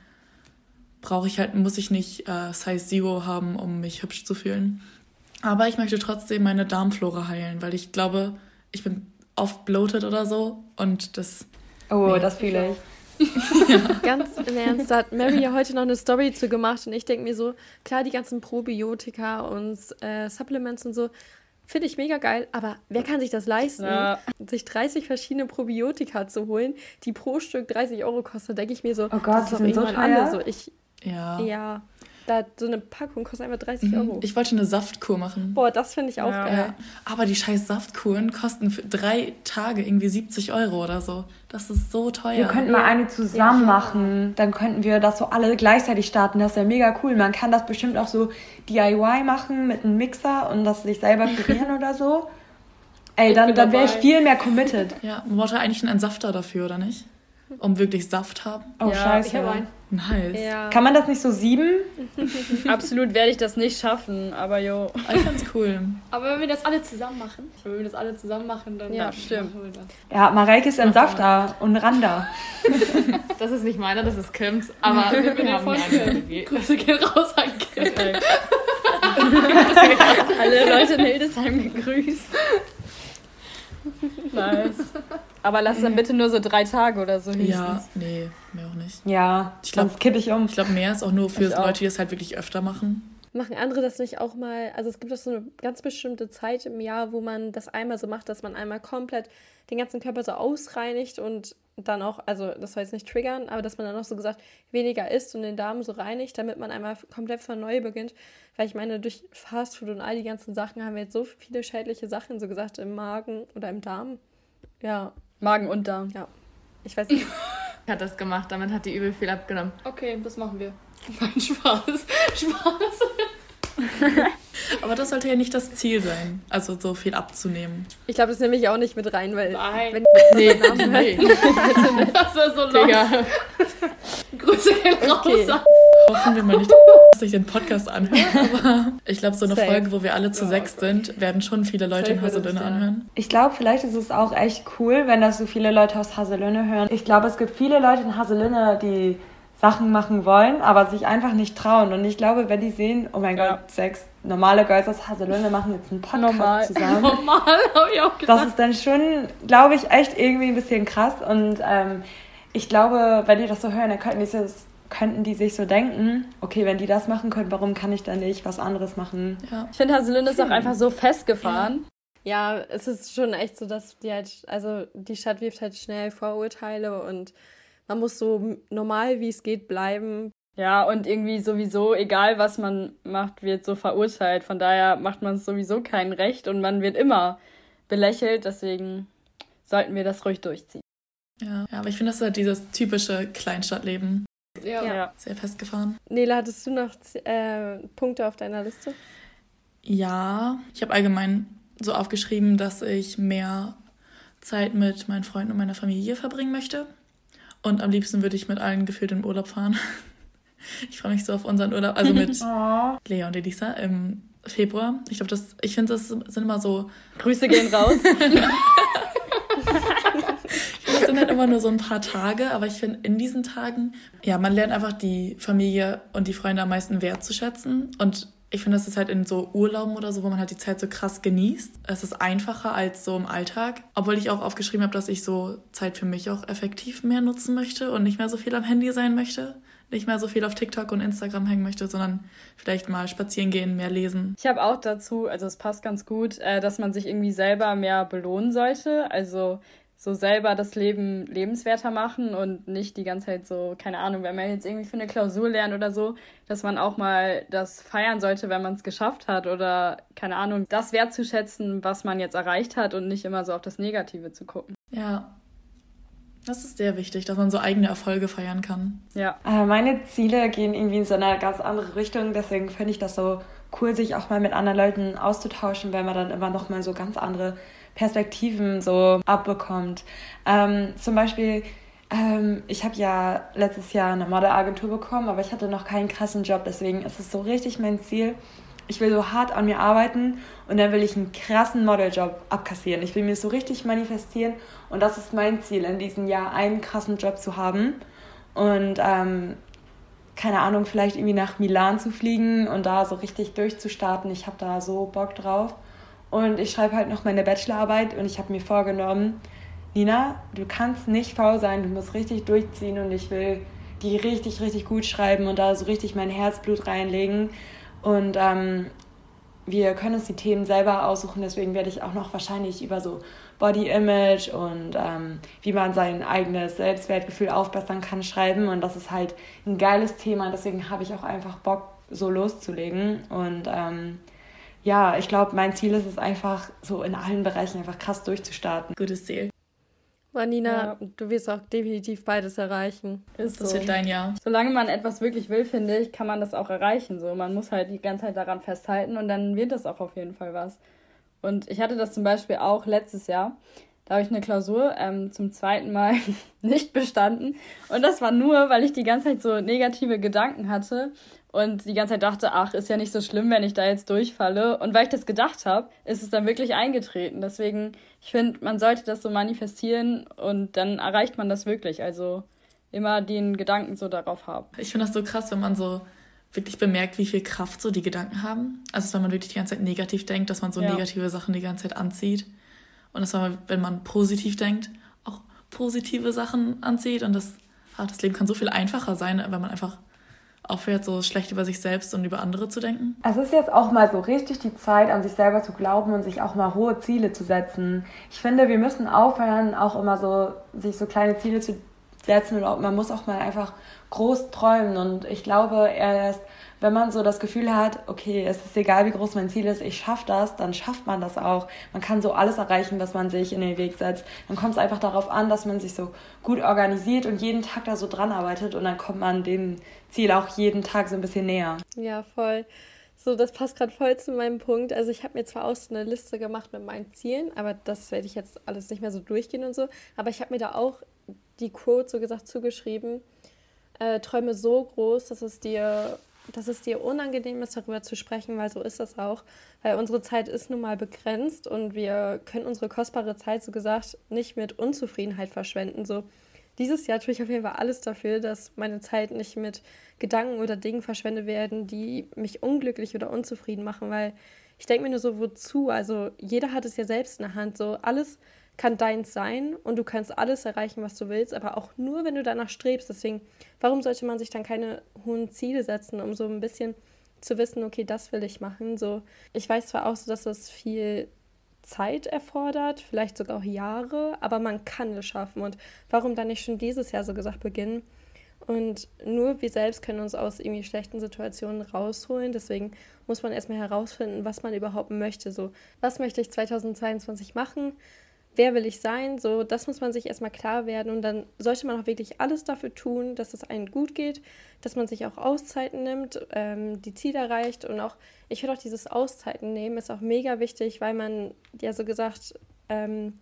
brauche ich halt, muss ich nicht äh, Size Zero haben, um mich hübsch zu fühlen. Aber ich möchte trotzdem meine Darmflora heilen, weil ich glaube, ich bin oft bloated oder so. Und das Oh, Nee. das fühle ich. Ganz im Ernst, da hat Mary ja heute noch eine Story zu gemacht und ich denke mir so, klar, die ganzen Probiotika und äh, Supplements und so, finde ich mega geil, aber wer kann sich das leisten, Ja. sich 30 verschiedene Probiotika zu holen, die pro Stück 30 Euro kosten, denke ich mir so, Oh Gott, das ist doch sind so alle teuer. so. Ich, ja. ja, da, so eine Packung kostet einfach 30 Mhm. Euro. Ich wollte eine Saftkur machen. Boah, das finde ich auch Ja. geil. Ja. Aber die scheiß Saftkuren kosten für drei Tage irgendwie 70 Euro oder so. Das ist so teuer. Wir könnten mal eine zusammen Ja. machen. Dann könnten wir das so alle gleichzeitig starten. Das wäre mega cool. Man kann das bestimmt auch so DIY machen mit einem Mixer und das sich selber pürieren oder so. Ey, Ich dann, dann wäre ich viel mehr committed. ja, man braucht ja eigentlich einen Entsafter dafür, oder nicht? Um wirklich Saft haben. Oh, Ja, scheiße. Ich habe einen. Nice. Ja. Kann man das nicht so sieben? Absolut werde ich das nicht schaffen, aber jo. Ich find's cool. Aber wenn wir das alle zusammen machen, wenn wir das alle zusammen machen, dann Ja, stimmt. machen wir das. Ja, Mareike ist Entsafter und Randa. Das ist nicht meiner, das ist Kims. Aber wir der haben eine. Grüße gehen raus an Kim. Alle Leute in Hildesheim gegrüßt. Nice. Aber lass dann bitte nur so drei Tage oder so höchstens. Ja, nee, mehr auch nicht. Ja, Ich glaub- sonst kippe ich um. Ich glaube, mehr ist auch nur für Ich auch. Leute, die das halt wirklich öfter machen. Machen andere das nicht auch mal? Also es gibt doch so eine ganz bestimmte Zeit im Jahr, wo man das einmal so macht, dass man einmal komplett den ganzen Körper so ausreinigt und dann auch, also das soll jetzt nicht triggern, aber dass man dann auch so gesagt weniger isst und den Darm so reinigt, damit man einmal komplett von neu beginnt. Weil ich meine, durch Fastfood und all die ganzen Sachen haben wir jetzt so viele schädliche Sachen, so gesagt, im Magen oder im Darm. Ja, Magen und Darm. Ich weiß nicht. Hat das gemacht, damit hat die übel viel abgenommen. Okay, das machen wir. Nein, Spaß. Spaß. Aber das sollte ja nicht das Ziel sein, also so viel abzunehmen. Ich glaube, das nehme ich auch nicht mit rein, weil Nein. wenn Nee, Das wäre so. Digga. Grüße gehen raus Okay. an Hoffen wir mal nicht, dass sich den Podcast anhört, aber ich glaube, so eine Safe. Folge, wo wir alle zu ja, sechs sind, werden schon viele Leute in Haselünne anhören. Ich glaube, vielleicht ist es auch echt cool, wenn das so viele Leute aus Haselünne hören. Ich glaube, es gibt viele Leute in Haselünne, die Sachen machen wollen, aber sich einfach nicht trauen. Und ich glaube, wenn die sehen, oh mein ja. Gott, sechs normale Girls aus Haselünne machen jetzt einen Podcast Normal. zusammen. Normal, habe ich auch gedacht. Das ist dann schon, glaube ich, echt irgendwie ein bisschen krass. Und ähm, ich glaube, wenn die das so hören, dann könnten die, das, könnten die sich so denken, okay, wenn die das machen können, warum kann ich dann nicht was anderes machen? Ja. Ich finde, Haselünne ist auch einfach so festgefahren. Ja. ja, es ist schon echt so, dass die halt, also die Stadt wirft halt schnell Vorurteile und man muss so normal wie es geht bleiben. Ja, und irgendwie sowieso, egal was man macht, wird so verurteilt. Von daher macht man es sowieso kein Recht und man wird immer belächelt. Deswegen sollten wir das ruhig durchziehen. Ja, ja aber ich finde, das ist halt dieses typische Kleinstadtleben. Ja. ja. Sehr festgefahren. Nela, hattest du noch äh, Punkte auf deiner Liste? Ja, ich habe allgemein so aufgeschrieben, dass ich mehr Zeit mit meinen Freunden und meiner Familie verbringen möchte. Und am liebsten würde ich mit allen gefühlt in Urlaub fahren. Ich freue mich so auf unseren Urlaub, also mit oh. Lea und Elisa im Februar. Ich glaube, das, ich finde, das sind immer so. Grüße gehen raus. das sind halt immer nur so ein paar Tage, aber ich finde, in diesen Tagen, ja, man lernt einfach die Familie und die Freunde am meisten wertzuschätzen. Und ich finde, das ist halt in so Urlauben oder so, wo man halt die Zeit so krass genießt. Es ist einfacher als so im Alltag. Obwohl ich auch aufgeschrieben habe, dass ich so Zeit für mich auch effektiv mehr nutzen möchte und nicht mehr so viel am Handy sein möchte. Nicht mehr so viel auf TikTok und Instagram hängen möchte, sondern vielleicht mal spazieren gehen, mehr lesen. Ich habe auch dazu, also es passt ganz gut, äh, dass man sich irgendwie selber mehr belohnen sollte. Also so selber das Leben lebenswerter machen und nicht die ganze Zeit so, keine Ahnung, wenn man jetzt irgendwie für eine Klausur lernt oder so, dass man auch mal das feiern sollte, wenn man es geschafft hat oder, keine Ahnung, das wertzuschätzen, was man jetzt erreicht hat und nicht immer so auf das Negative zu gucken. Ja. Das ist sehr wichtig, dass man so eigene Erfolge feiern kann. Ja. Äh, meine Ziele gehen irgendwie in so eine ganz andere Richtung, deswegen finde ich das so cool, sich auch mal mit anderen Leuten auszutauschen, weil man dann immer noch mal so ganz andere Perspektiven so abbekommt. Ähm, zum Beispiel, ähm, ich habe ja letztes Jahr eine Modelagentur bekommen, aber ich hatte noch keinen krassen Job, deswegen ist es so richtig mein Ziel. Ich will so hart an mir arbeiten und dann will ich einen krassen Modeljob abkassieren. Ich will mir so richtig manifestieren und das ist mein Ziel, in diesem Jahr einen krassen Job zu haben. Und ähm, keine Ahnung, vielleicht irgendwie nach Milan zu fliegen und da so richtig durchzustarten. Ich habe da so Bock drauf. Und ich schreibe halt noch meine Bachelorarbeit und ich habe mir vorgenommen, Nina, du kannst nicht faul sein, du musst richtig durchziehen und ich will die richtig, richtig gut schreiben und da so richtig mein Herzblut reinlegen. Und ähm, wir können uns die Themen selber aussuchen, deswegen werde ich auch noch wahrscheinlich über so Body Image und ähm, wie man sein eigenes Selbstwertgefühl aufbessern kann schreiben. Und das ist halt ein geiles Thema, deswegen habe ich auch einfach Bock, so loszulegen. Und ähm, ja, ich glaube, mein Ziel ist es einfach, so in allen Bereichen einfach krass durchzustarten. Gutes Ziel. Manina, ja. du wirst auch definitiv beides erreichen. Ist das so. wird dein Jahr. Solange man etwas wirklich will, finde ich, kann man das auch erreichen. So, man muss halt die ganze Zeit daran festhalten und dann wird das auch auf jeden Fall was. Und ich hatte das zum Beispiel auch letztes Jahr. Da habe ich eine Klausur ähm, zum zweiten Mal nicht bestanden. Und das war nur, weil ich die ganze Zeit so negative Gedanken hatte und die ganze Zeit dachte, ach, ist ja nicht so schlimm, wenn ich da jetzt durchfalle. Und weil ich das gedacht habe, ist es dann wirklich eingetreten. Deswegen, ich finde, man sollte das so manifestieren und dann erreicht man das wirklich. Also immer den Gedanken so darauf haben. Ich finde das so krass, wenn man so wirklich bemerkt, wie viel Kraft so die Gedanken haben. Also wenn man wirklich die ganze Zeit negativ denkt, dass man so ja. negative Sachen die ganze Zeit anzieht. Und dass man, wenn man positiv denkt, auch positive Sachen anzieht. Und das, ach, das Leben kann so viel einfacher sein, wenn man einfach aufhört, so schlecht über sich selbst und über andere zu denken? Es ist jetzt auch mal so richtig die Zeit, an sich selber zu glauben und sich auch mal hohe Ziele zu setzen. Ich finde, wir müssen aufhören, auch immer so, sich so kleine Ziele zu setzen und man muss auch mal einfach groß träumen. Und ich glaube, erst wenn man so das Gefühl hat, okay, es ist egal, wie groß mein Ziel ist, ich schaffe das, dann schafft man das auch. Man kann so alles erreichen, was man sich in den Weg setzt. Dann kommt es einfach darauf an, dass man sich so gut organisiert und jeden Tag da so dran arbeitet und dann kommt man dem Ziel auch jeden Tag so ein bisschen näher. Ja, voll. So, das passt gerade voll zu meinem Punkt. Also ich habe mir zwar auch so eine Liste gemacht mit meinen Zielen, aber das werde ich jetzt alles nicht mehr so durchgehen und so. Aber ich habe mir da auch die Quote so gesagt zugeschrieben, äh, Träume so groß, dass es dir dass es dir unangenehm ist, darüber zu sprechen, weil so ist das auch. Weil unsere Zeit ist nun mal begrenzt und wir können unsere kostbare Zeit, so gesagt, nicht mit Unzufriedenheit verschwenden. So dieses Jahr tue ich auf jeden Fall alles dafür, dass meine Zeit nicht mit Gedanken oder Dingen verschwendet werden, die mich unglücklich oder unzufrieden machen, weil ich denke mir nur so, wozu? Also jeder hat es ja selbst in der Hand. So alles kann deins sein und du kannst alles erreichen, was du willst, aber auch nur, wenn du danach strebst. Deswegen, warum sollte man sich dann keine hohen Ziele setzen, um so ein bisschen zu wissen, okay, das will ich machen. So, ich weiß zwar auch so, dass das viel Zeit erfordert, vielleicht sogar auch Jahre, aber man kann es schaffen. Und warum dann nicht schon dieses Jahr so gesagt beginnen? Und nur wir selbst können uns aus irgendwie schlechten Situationen rausholen. Deswegen muss man erstmal herausfinden, was man überhaupt möchte. So, was möchte ich 2022 machen? Wer will ich sein? So, das muss man sich erstmal klar werden und dann sollte man auch wirklich alles dafür tun, dass es einem gut geht, dass man sich auch Auszeiten nimmt, ähm, die Ziele erreicht und auch, ich finde auch dieses Auszeiten nehmen ist auch mega wichtig, weil man ja so gesagt, ähm,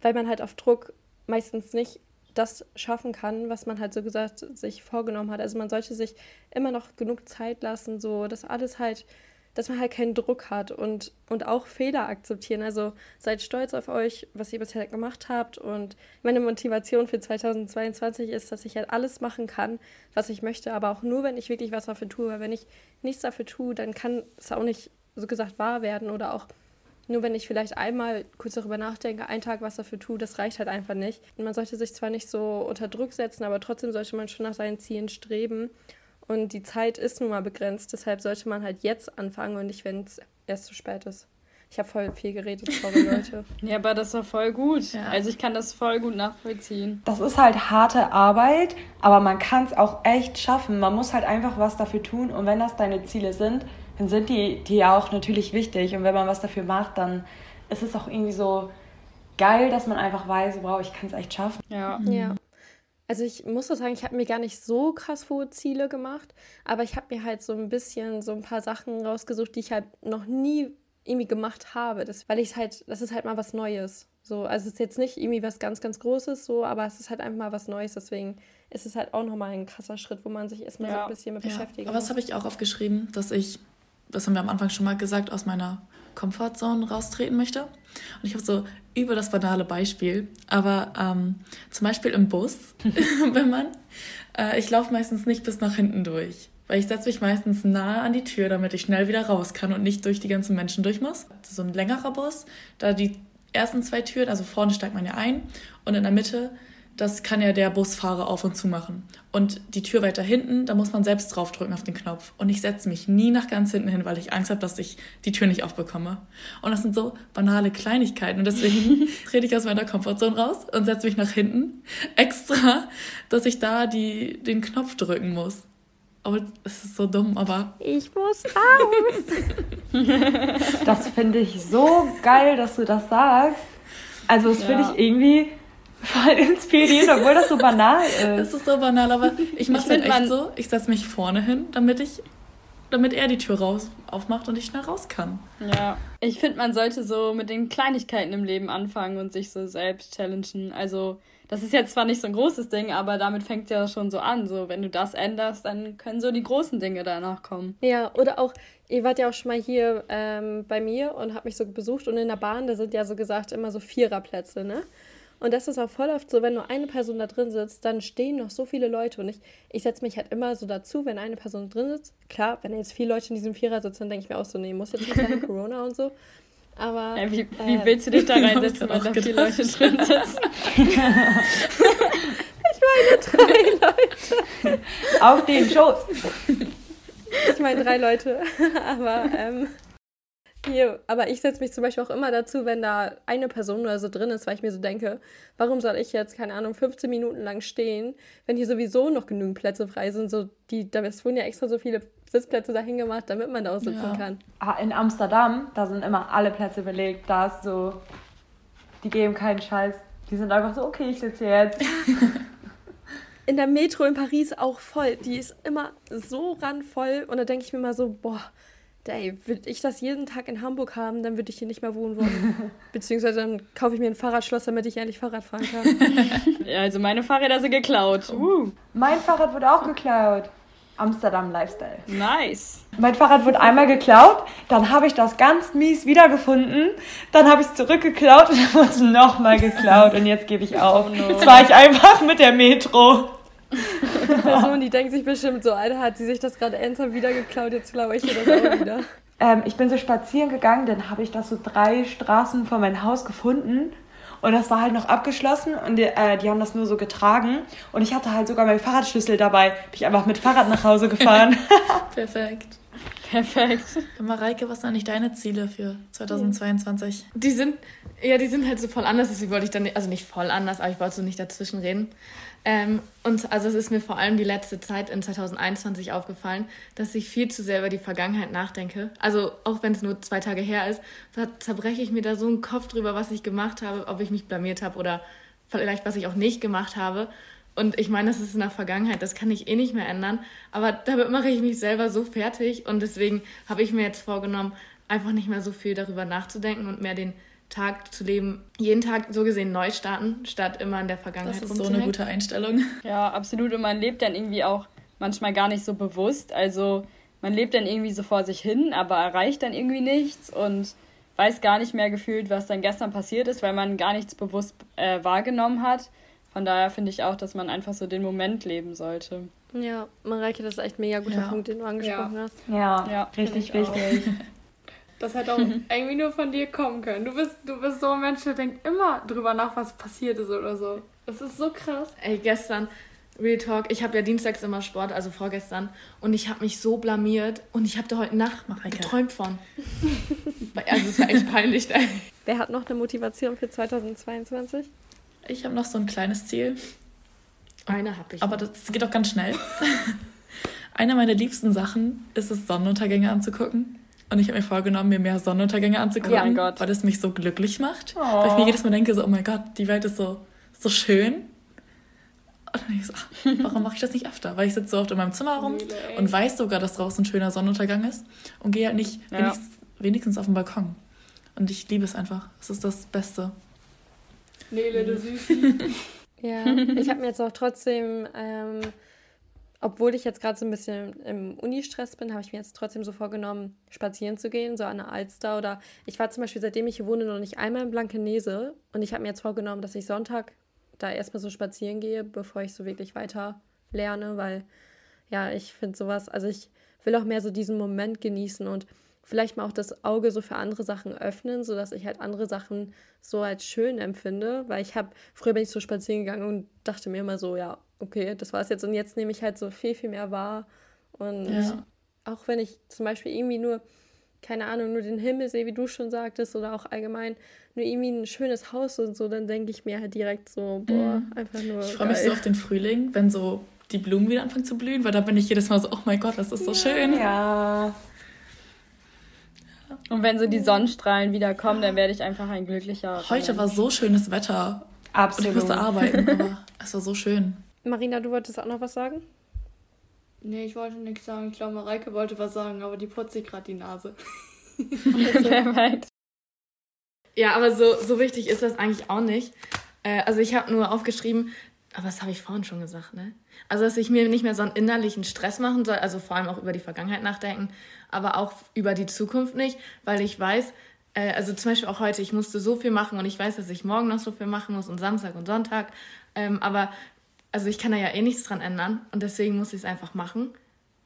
weil man halt auf Druck meistens nicht das schaffen kann, was man halt so gesagt sich vorgenommen hat. Also man sollte sich immer noch genug Zeit lassen, so dass alles halt dass man halt keinen Druck hat und, und auch Fehler akzeptieren. Also seid stolz auf euch, was ihr bisher gemacht habt. Und meine Motivation für 2022 ist, dass ich halt alles machen kann, was ich möchte, aber auch nur, wenn ich wirklich was dafür tue. Weil wenn ich nichts dafür tue, dann kann es auch nicht so gesagt wahr werden oder auch nur wenn ich vielleicht einmal kurz darüber nachdenke, einen Tag was dafür tue, das reicht halt einfach nicht. Und man sollte sich zwar nicht so unter Druck setzen, aber trotzdem sollte man schon nach seinen Zielen streben. Und die Zeit ist nun mal begrenzt, deshalb sollte man halt jetzt anfangen und nicht, wenn es erst zu spät ist. Ich habe voll viel geredet, sorry Leute. ja, aber das war voll gut. Ja. Also ich kann das voll gut nachvollziehen. Das ist halt harte Arbeit, aber man kann es auch echt schaffen. Man muss halt einfach was dafür tun und wenn das deine Ziele sind, dann sind die, die ja auch natürlich wichtig. Und wenn man was dafür macht, dann ist es auch irgendwie so geil, dass man einfach weiß, wow, ich kann es echt schaffen. Ja. ja. Also ich muss so sagen, ich habe mir gar nicht so krass hohe Ziele gemacht, aber ich habe mir halt so ein bisschen so ein paar Sachen rausgesucht, die ich halt noch nie irgendwie gemacht habe. Das, weil ich halt, das ist halt mal was Neues. So, also es ist jetzt nicht irgendwie was ganz, ganz Großes, so, aber es ist halt einfach mal was Neues. Deswegen ist es halt auch nochmal ein krasser Schritt, wo man sich erstmal ja. so ein bisschen mit ja. beschäftigen Aber was habe ich auch aufgeschrieben, dass ich, das haben wir am Anfang schon mal gesagt, aus meiner Comfortzone raustreten möchte. Und ich habe so über das banale Beispiel, aber ähm, zum Beispiel im Bus, wenn man, äh, ich laufe meistens nicht bis nach hinten durch, weil ich setze mich meistens nahe an die Tür, damit ich schnell wieder raus kann und nicht durch die ganzen Menschen durch muss. So ein längerer Bus, da die ersten zwei Türen, also vorne steigt man ja ein und in der Mitte das kann ja der Busfahrer auf und zu machen. Und die Tür weiter hinten, da muss man selbst draufdrücken auf den Knopf. Und ich setze mich nie nach ganz hinten hin, weil ich Angst habe, dass ich die Tür nicht aufbekomme. Und das sind so banale Kleinigkeiten. Und deswegen trete ich aus meiner Komfortzone raus und setze mich nach hinten extra, dass ich da die, den Knopf drücken muss. Aber es ist so dumm, aber. Ich muss raus! das finde ich so geil, dass du das sagst. Also, das ja. finde ich irgendwie voll inspirierend, obwohl das so banal ist. Es ist so banal, aber ich mache es halt echt so. Ich setze mich vorne hin, damit ich damit er die Tür raus aufmacht und ich schnell raus kann. Ja, ich finde, man sollte so mit den Kleinigkeiten im Leben anfangen und sich so selbst challengen. Also, das ist jetzt zwar nicht so ein großes Ding, aber damit fängt es ja schon so an. So, wenn du das änderst, dann können so die großen Dinge danach kommen. Ja, oder auch, ihr wart ja auch schon mal hier ähm, bei mir und habt mich so besucht und in der Bahn, da sind ja so gesagt immer so Viererplätze, ne? Und das ist auch voll oft so, wenn nur eine Person da drin sitzt, dann stehen noch so viele Leute. Und ich, ich setze mich halt immer so dazu, wenn eine Person drin sitzt. Klar, wenn jetzt viele Leute in diesem Vierer sitzen, dann denke ich mir auch so, nee, muss jetzt nicht sein, Corona und so. Aber. Ja, wie, wie äh, willst du dich da reinsetzen, wenn da viele Leute drin sitzen? ich meine drei Leute. Auf den Schoß. Ich meine drei Leute. Aber ähm, hier, aber ich setze mich zum Beispiel auch immer dazu, wenn da eine Person oder so drin ist, weil ich mir so denke, warum soll ich jetzt, keine Ahnung, 15 Minuten lang stehen, wenn hier sowieso noch genügend Plätze frei sind. So die, da wurden ja extra so viele Sitzplätze dahin gemacht, damit man da auch sitzen ja. kann. Ah, in Amsterdam, da sind immer alle Plätze belegt. Da ist so, die geben keinen Scheiß. Die sind einfach so, okay, ich sitze jetzt. in der Metro in Paris auch voll. Die ist immer so randvoll und da denke ich mir mal so, boah, ey, würde ich das jeden Tag in Hamburg haben, dann würde ich hier nicht mehr wohnen wollen. Beziehungsweise dann kaufe ich mir ein Fahrradschloss, damit ich endlich Fahrrad fahren kann. ja, also meine Fahrräder sind geklaut. Uh. Mein Fahrrad wurde auch geklaut. Amsterdam Lifestyle. Nice. Mein Fahrrad wurde einmal geklaut, dann habe ich das ganz mies wiedergefunden, dann habe ich es zurückgeklaut und dann wurde es nochmal geklaut und jetzt gebe ich auf. Oh no. Jetzt war ich einfach mit der Metro. Die Person, die denkt sich bestimmt so, Alter, hat sie sich das gerade ernsthaft wieder geklaut, jetzt klaue ich ihr das auch wieder. Ähm, ich bin so spazieren gegangen, dann habe ich das so drei Straßen vor mein Haus gefunden und das war halt noch abgeschlossen und die, äh, die haben das nur so getragen und ich hatte halt sogar meinen Fahrradschlüssel dabei. Bin ich einfach mit Fahrrad nach Hause gefahren. Perfekt. Perfekt. Mareike, was sind eigentlich deine Ziele für 2022? Die sind, ja, die sind halt so voll anders, deswegen wollte ich dann, also nicht voll anders, aber ich wollte so nicht dazwischen reden. Ähm, und also es ist mir vor allem die letzte Zeit in 2021 aufgefallen, dass ich viel zu sehr über die Vergangenheit nachdenke. Also auch wenn es nur zwei Tage her ist, zerbreche ich mir da so einen Kopf drüber, was ich gemacht habe, ob ich mich blamiert habe oder vielleicht was ich auch nicht gemacht habe. Und ich meine, das ist in der Vergangenheit, das kann ich eh nicht mehr ändern. Aber damit mache ich mich selber so fertig und deswegen habe ich mir jetzt vorgenommen, einfach nicht mehr so viel darüber nachzudenken und mehr den Tag zu leben, jeden Tag so gesehen neu starten, statt immer in der Vergangenheit Das ist so eine gute Einstellung. Ja, absolut. Und man lebt dann irgendwie auch manchmal gar nicht so bewusst. Also man lebt dann irgendwie so vor sich hin, aber erreicht dann irgendwie nichts und weiß gar nicht mehr gefühlt, was dann gestern passiert ist, weil man gar nichts bewusst äh, wahrgenommen hat. Von daher finde ich auch, dass man einfach so den Moment leben sollte. Ja, Mareike, das ist echt ein mega guter ja. Punkt, den du angesprochen ja. hast. Ja, ja richtig wichtig. Das hätte auch irgendwie nur von dir kommen können. Du bist, du bist so ein Mensch, der denkt immer drüber nach, was passiert ist oder so. Das ist so krass. Ey, gestern, Real Talk, ich habe ja dienstags immer Sport, also vorgestern, und ich habe mich so blamiert und ich habe da heute Nacht Mach geträumt von. also es war echt peinlich. Ey. Wer hat noch eine Motivation für 2022? Ich habe noch so ein kleines Ziel. Eine habe ich. Aber das geht auch ganz schnell. Eine meiner liebsten Sachen ist es, Sonnenuntergänge anzugucken. Und ich habe mir vorgenommen, mir mehr Sonnenuntergänge anzugucken, oh weil es mich so glücklich macht. Oh. Weil ich mir jedes Mal denke, so, oh mein Gott, die Welt ist so, so schön. Und dann denke ich so, warum mache ich das nicht öfter? Weil ich sitze so oft in meinem Zimmer rum und weiß sogar, dass draußen ein schöner Sonnenuntergang ist und gehe halt nicht ja. wenigstens, wenigstens auf den Balkon. Und ich liebe es einfach. Es ist das Beste. Nele, du Süßi. ja, ich habe mir jetzt auch trotzdem ähm, obwohl ich jetzt gerade so ein bisschen im Uni-Stress bin, habe ich mir jetzt trotzdem so vorgenommen, spazieren zu gehen, so an der Alster. Oder ich war zum Beispiel, seitdem ich hier wohne, noch nicht einmal in Blankenese. Und ich habe mir jetzt vorgenommen, dass ich Sonntag da erstmal so spazieren gehe, bevor ich so wirklich weiter lerne, weil ja, ich finde sowas, also ich will auch mehr so diesen Moment genießen und vielleicht mal auch das Auge so für andere Sachen öffnen, sodass ich halt andere Sachen so als schön empfinde, weil ich habe, früher bin ich so spazieren gegangen und dachte mir immer so, ja, okay, das war es jetzt. Und jetzt nehme ich halt so viel, viel mehr wahr. Und ja. auch wenn ich zum Beispiel irgendwie nur, keine Ahnung, nur den Himmel sehe, wie du schon sagtest, oder auch allgemein nur irgendwie ein schönes Haus und so, dann denke ich mir halt direkt so, boah, mhm. einfach nur. Ich freue mich so auf den Frühling, wenn so die Blumen wieder anfangen zu blühen, weil da bin ich jedes Mal so, oh mein Gott, das ist so ja. schön. Ja. Und wenn so die Sonnenstrahlen wieder kommen, dann werde ich einfach ein glücklicher. Heute war so schönes Wetter. Absolut. Und ich musste arbeiten, aber es war so schön. Marina, du wolltest auch noch was sagen? Nee, ich wollte nichts sagen. Ich glaube, Mareike wollte was sagen, aber die putzt sich gerade die Nase. Perfekt. ja, aber so, so wichtig ist das eigentlich auch nicht. Äh, also ich habe nur aufgeschrieben, aber das habe ich vorhin schon gesagt, ne? Also, dass ich mir nicht mehr so einen innerlichen Stress machen soll, also vor allem auch über die Vergangenheit nachdenken, aber auch über die Zukunft nicht, weil ich weiß, äh, also zum Beispiel auch heute, ich musste so viel machen und ich weiß, dass ich morgen noch so viel machen muss und Samstag und Sonntag. Ähm, aber also ich kann da ja eh nichts dran ändern und deswegen muss ich es einfach machen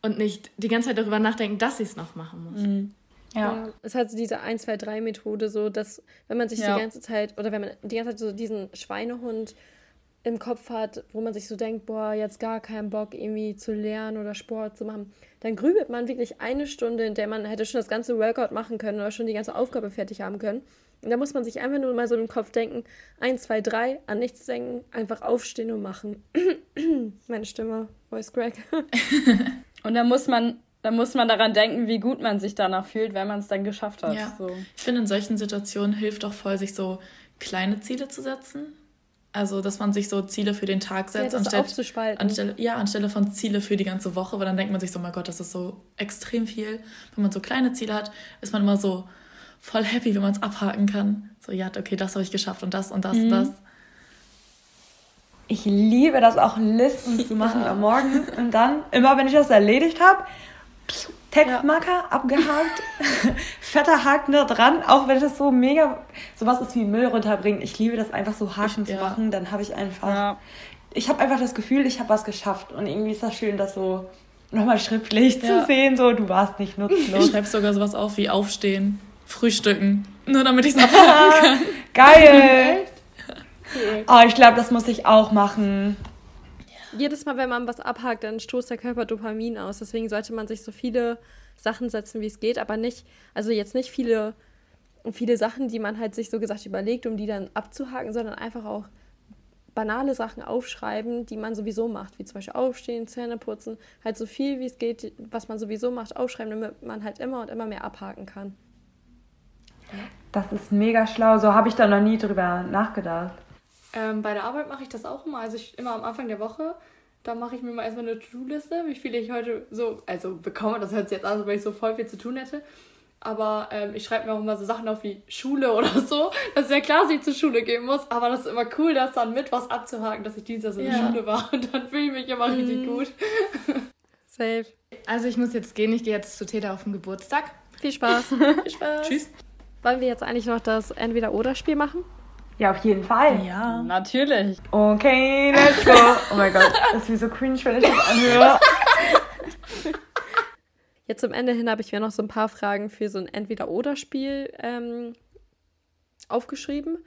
und nicht die ganze Zeit darüber nachdenken, dass ich es noch machen muss. Mhm. Ja. ja. Es hat so diese 1, 2, 3 Methode, so dass, wenn man sich ja. die ganze Zeit, oder wenn man die ganze Zeit so diesen Schweinehund im Kopf hat, wo man sich so denkt, boah, jetzt gar keinen Bock irgendwie zu lernen oder Sport zu machen, dann grübelt man wirklich eine Stunde, in der man hätte schon das ganze Workout machen können oder schon die ganze Aufgabe fertig haben können. Und da muss man sich einfach nur mal so im Kopf denken, eins, zwei, drei, an nichts denken, einfach aufstehen und machen. Meine Stimme, Voice Crack. und da muss man, da muss man daran denken, wie gut man sich danach fühlt, wenn man es dann geschafft hat. Ja. So. Ich finde, in solchen Situationen hilft auch voll, sich so kleine Ziele zu setzen. Also, dass man sich so Ziele für den Tag setzt, ja, anstelle, aufzuspalten. Anstelle, ja, anstelle von Ziele für die ganze Woche, weil dann denkt man sich so, mein Gott, das ist so extrem viel. Wenn man so kleine Ziele hat, ist man immer so voll happy, wenn man es abhaken kann. So, ja, okay, das habe ich geschafft und das und das, mhm. das. Ich liebe das auch, Listen zu machen ja. am Morgen und dann, immer wenn ich das erledigt habe, Textmarker ja. abgehakt, fetter Haken da dran, auch wenn das so mega, sowas ist wie Müll runterbringen. Ich liebe das einfach so Haken ich, zu ja. machen, dann habe ich einfach, ja. ich habe einfach das Gefühl, ich habe was geschafft und irgendwie ist das schön, das so nochmal schriftlich zu sehen, so du warst nicht nutzlos. Ich schreibe sogar sowas auf wie aufstehen, frühstücken, nur damit ich es abhaken kann. Geil! Oh, ich glaube, das muss ich auch machen jedes Mal, wenn man was abhakt, dann stoßt der Körper Dopamin aus. Deswegen sollte man sich so viele Sachen setzen, wie es geht, aber nicht, also jetzt nicht viele, viele Sachen, die man halt sich so gesagt überlegt, um die dann abzuhaken, sondern einfach auch banale Sachen aufschreiben, die man sowieso macht, wie zum Beispiel aufstehen, Zähne putzen, halt so viel wie es geht, was man sowieso macht, aufschreiben, damit man halt immer und immer mehr abhaken kann. Das ist mega schlau, so habe ich da noch nie drüber nachgedacht. Ähm, bei der Arbeit mache ich das auch immer. Also ich immer am Anfang der Woche, da mache ich mir mal erstmal eine To-Do-Liste, wie viele ich heute so, also bekomme. Das hört sich jetzt an, als wenn ich so voll viel zu tun hätte. Aber ähm, ich schreibe mir auch immer so Sachen auf wie Schule oder so. Das ist ja klar, dass ich zur Schule gehen muss, aber das ist immer cool, das dann mit was abzuhaken, dass ich Dienstag in der ja. Schule war. Und dann fühle ich mich immer mhm. richtig gut. Safe. Also ich muss jetzt gehen, ich gehe jetzt zu Täter auf den Geburtstag. Viel Spaß. Viel Spaß. Tschüss. Wollen wir jetzt eigentlich noch das Entweder-Oder-Spiel machen? Ja, auf jeden Fall. Ja. Natürlich. Okay, let's go. Oh mein Gott, das ist wie so cringe, wenn ich das anhöre. Jetzt zum Ende hin habe ich mir noch so ein paar Fragen für so ein Entweder-Oder-Spiel ähm, aufgeschrieben.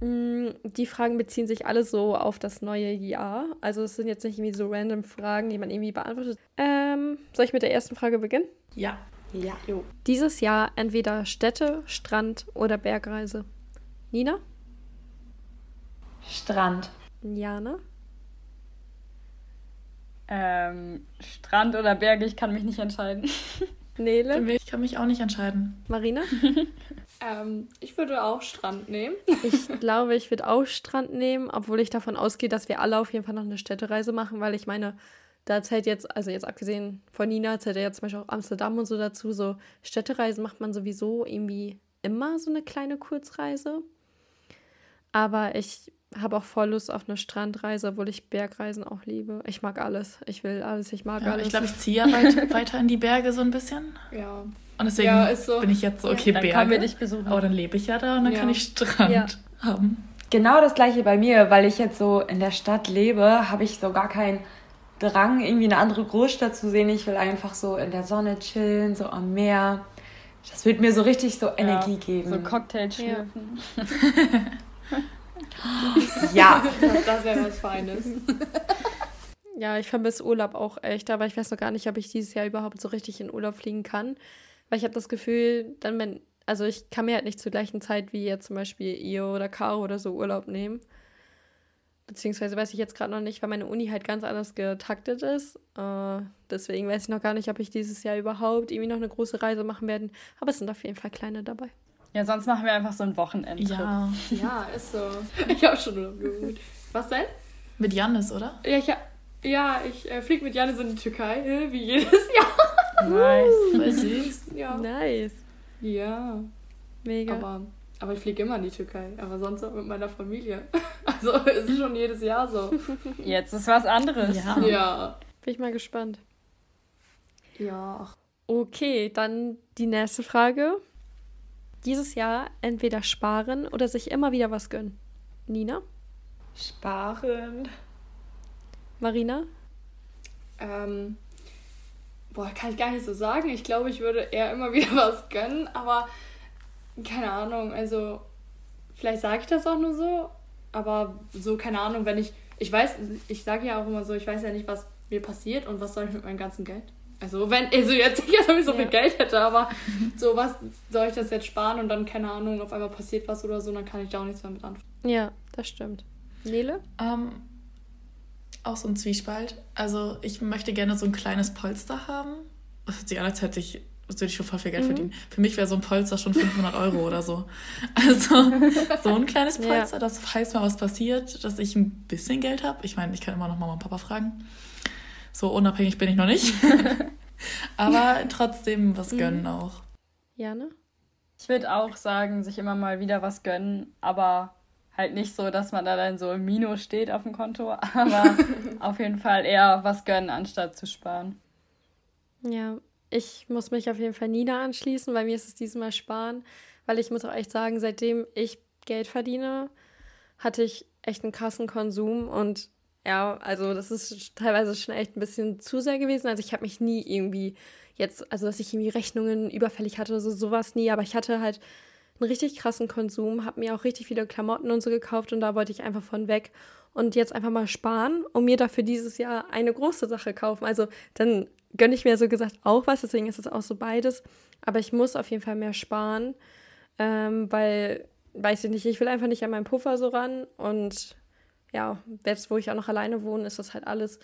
Mm, die Fragen beziehen sich alle so auf das neue Jahr. Also es sind jetzt nicht irgendwie so random Fragen, die man irgendwie beantwortet. Ähm, soll ich mit der ersten Frage beginnen? Ja. Ja. Jo. Dieses Jahr entweder Städte, Strand oder Bergreise. Nina? Strand. Jana? Ähm, Strand oder Berge, ich kann mich nicht entscheiden. Nele? Ich kann mich auch nicht entscheiden. Marina? ähm, ich würde auch Strand nehmen. ich glaube, ich würde auch Strand nehmen, obwohl ich davon ausgehe, dass wir alle auf jeden Fall noch eine Städtereise machen, weil ich meine, da zählt jetzt, also jetzt abgesehen von Nina, zählt ja jetzt zum Beispiel auch Amsterdam und so dazu. So Städtereisen macht man sowieso irgendwie immer so eine kleine Kurzreise. Aber ich habe auch voll Lust auf eine Strandreise, obwohl ich Bergreisen auch liebe. Ich mag alles. Ich will alles. Ich mag ja, alles. Ich glaube, ich ziehe ja weit, weiter in die Berge so ein bisschen. Ja. Und deswegen ja, so. bin ich jetzt so, okay, ja. Berge. Dann können wir dich besuchen. Aber dann lebe ich ja da und dann ja. kann ich Strand haben. Genau das gleiche bei mir, weil ich jetzt so in der Stadt lebe, habe ich so gar keinen Drang, irgendwie eine andere Großstadt zu sehen. Ich will einfach so in der Sonne chillen, so am Meer. Das wird mir so richtig so Energie geben. So Cocktail schlürfen. Ja. das wäre was Feines. Ja, ich vermisse Urlaub auch echt, aber ich weiß noch gar nicht, ob ich dieses Jahr überhaupt so richtig in Urlaub fliegen kann. Weil ich habe das Gefühl, dann wenn, also ich kann mir halt nicht zur gleichen Zeit wie jetzt zum Beispiel ihr oder Caro oder so Urlaub nehmen. Beziehungsweise weiß ich jetzt gerade noch nicht, weil meine Uni halt ganz anders getaktet ist. Äh, deswegen weiß ich noch gar nicht, ob ich dieses Jahr überhaupt irgendwie noch eine große Reise machen werde. Aber es sind auf jeden Fall kleine dabei. Ja, sonst machen wir einfach so ein Wochenendtrip. Ja, ja ist so. Ich habe schon Urlaub. Was denn? Mit Janis, oder? Ja, ich, ja, ich äh, fliege mit Janis in die Türkei, wie jedes Jahr. Nice. Voll süß. Ja. Nice. Ja. Mega. Aber, aber ich fliege immer in die Türkei, aber sonst auch mit meiner Familie. Also es ist schon jedes Jahr so. Jetzt ist was anderes. Ja. ja. Bin ich mal gespannt. Ja. Okay, dann die nächste Frage dieses Jahr entweder sparen oder sich immer wieder was gönnen? Nina? Sparen. Marina? Ähm, boah, kann ich gar nicht so sagen. Ich glaube, ich würde eher immer wieder was gönnen, aber keine Ahnung, also vielleicht sage ich das auch nur so, aber so, keine Ahnung, wenn ich, ich weiß, ich sage ja auch immer so, ich weiß ja nicht, was mir passiert und was soll ich mit meinem ganzen Geld. Also wenn, also jetzt nicht, als ich so ja. viel Geld hätte, aber so was soll ich das jetzt sparen und dann, keine Ahnung, auf einmal passiert was oder so, dann kann ich da auch nichts mehr mit anfangen. Ja, das stimmt. Nele? Ähm, auch so ein Zwiespalt. Also ich möchte gerne so ein kleines Polster haben. Das hört sich an, als hätte ich würde ich schon voll viel Geld mhm. verdienen. Für mich wäre so ein Polster schon 500 Euro oder so. Also so ein kleines Polster, ja. das heißt mal, was passiert, dass ich ein bisschen Geld habe. Ich meine, ich kann immer noch Mama und Papa fragen. So unabhängig bin ich noch nicht. Aber trotzdem was mhm. gönnen mhm. auch. Ja, ne? Ich würde auch sagen, sich immer mal wieder was gönnen, aber halt nicht so, dass man da dann so im Minus steht auf dem Konto, aber auf jeden Fall eher was gönnen, anstatt zu sparen. Ja, ich muss mich auf jeden Fall Nina anschließen, weil mir ist es diesmal sparen, weil ich muss auch echt sagen, seitdem ich Geld verdiene, hatte ich echt einen krassen Konsum. Und ja, also das ist teilweise schon echt ein bisschen zu sehr gewesen. Also ich habe mich nie irgendwie jetzt, also dass ich irgendwie Rechnungen überfällig hatte oder so, sowas nie, aber ich hatte halt einen richtig krassen Konsum, habe mir auch richtig viele Klamotten und so gekauft. Und da wollte ich einfach von weg und jetzt einfach mal sparen und mir dafür dieses Jahr eine große Sache kaufen. Also dann gönne ich mir so gesagt auch was, deswegen ist es auch so beides. Aber ich muss auf jeden Fall mehr sparen, ähm, weil, weiß ich nicht, ich will einfach nicht an meinen Puffer so ran und ja, jetzt wo ich auch noch alleine wohne, ist das halt alles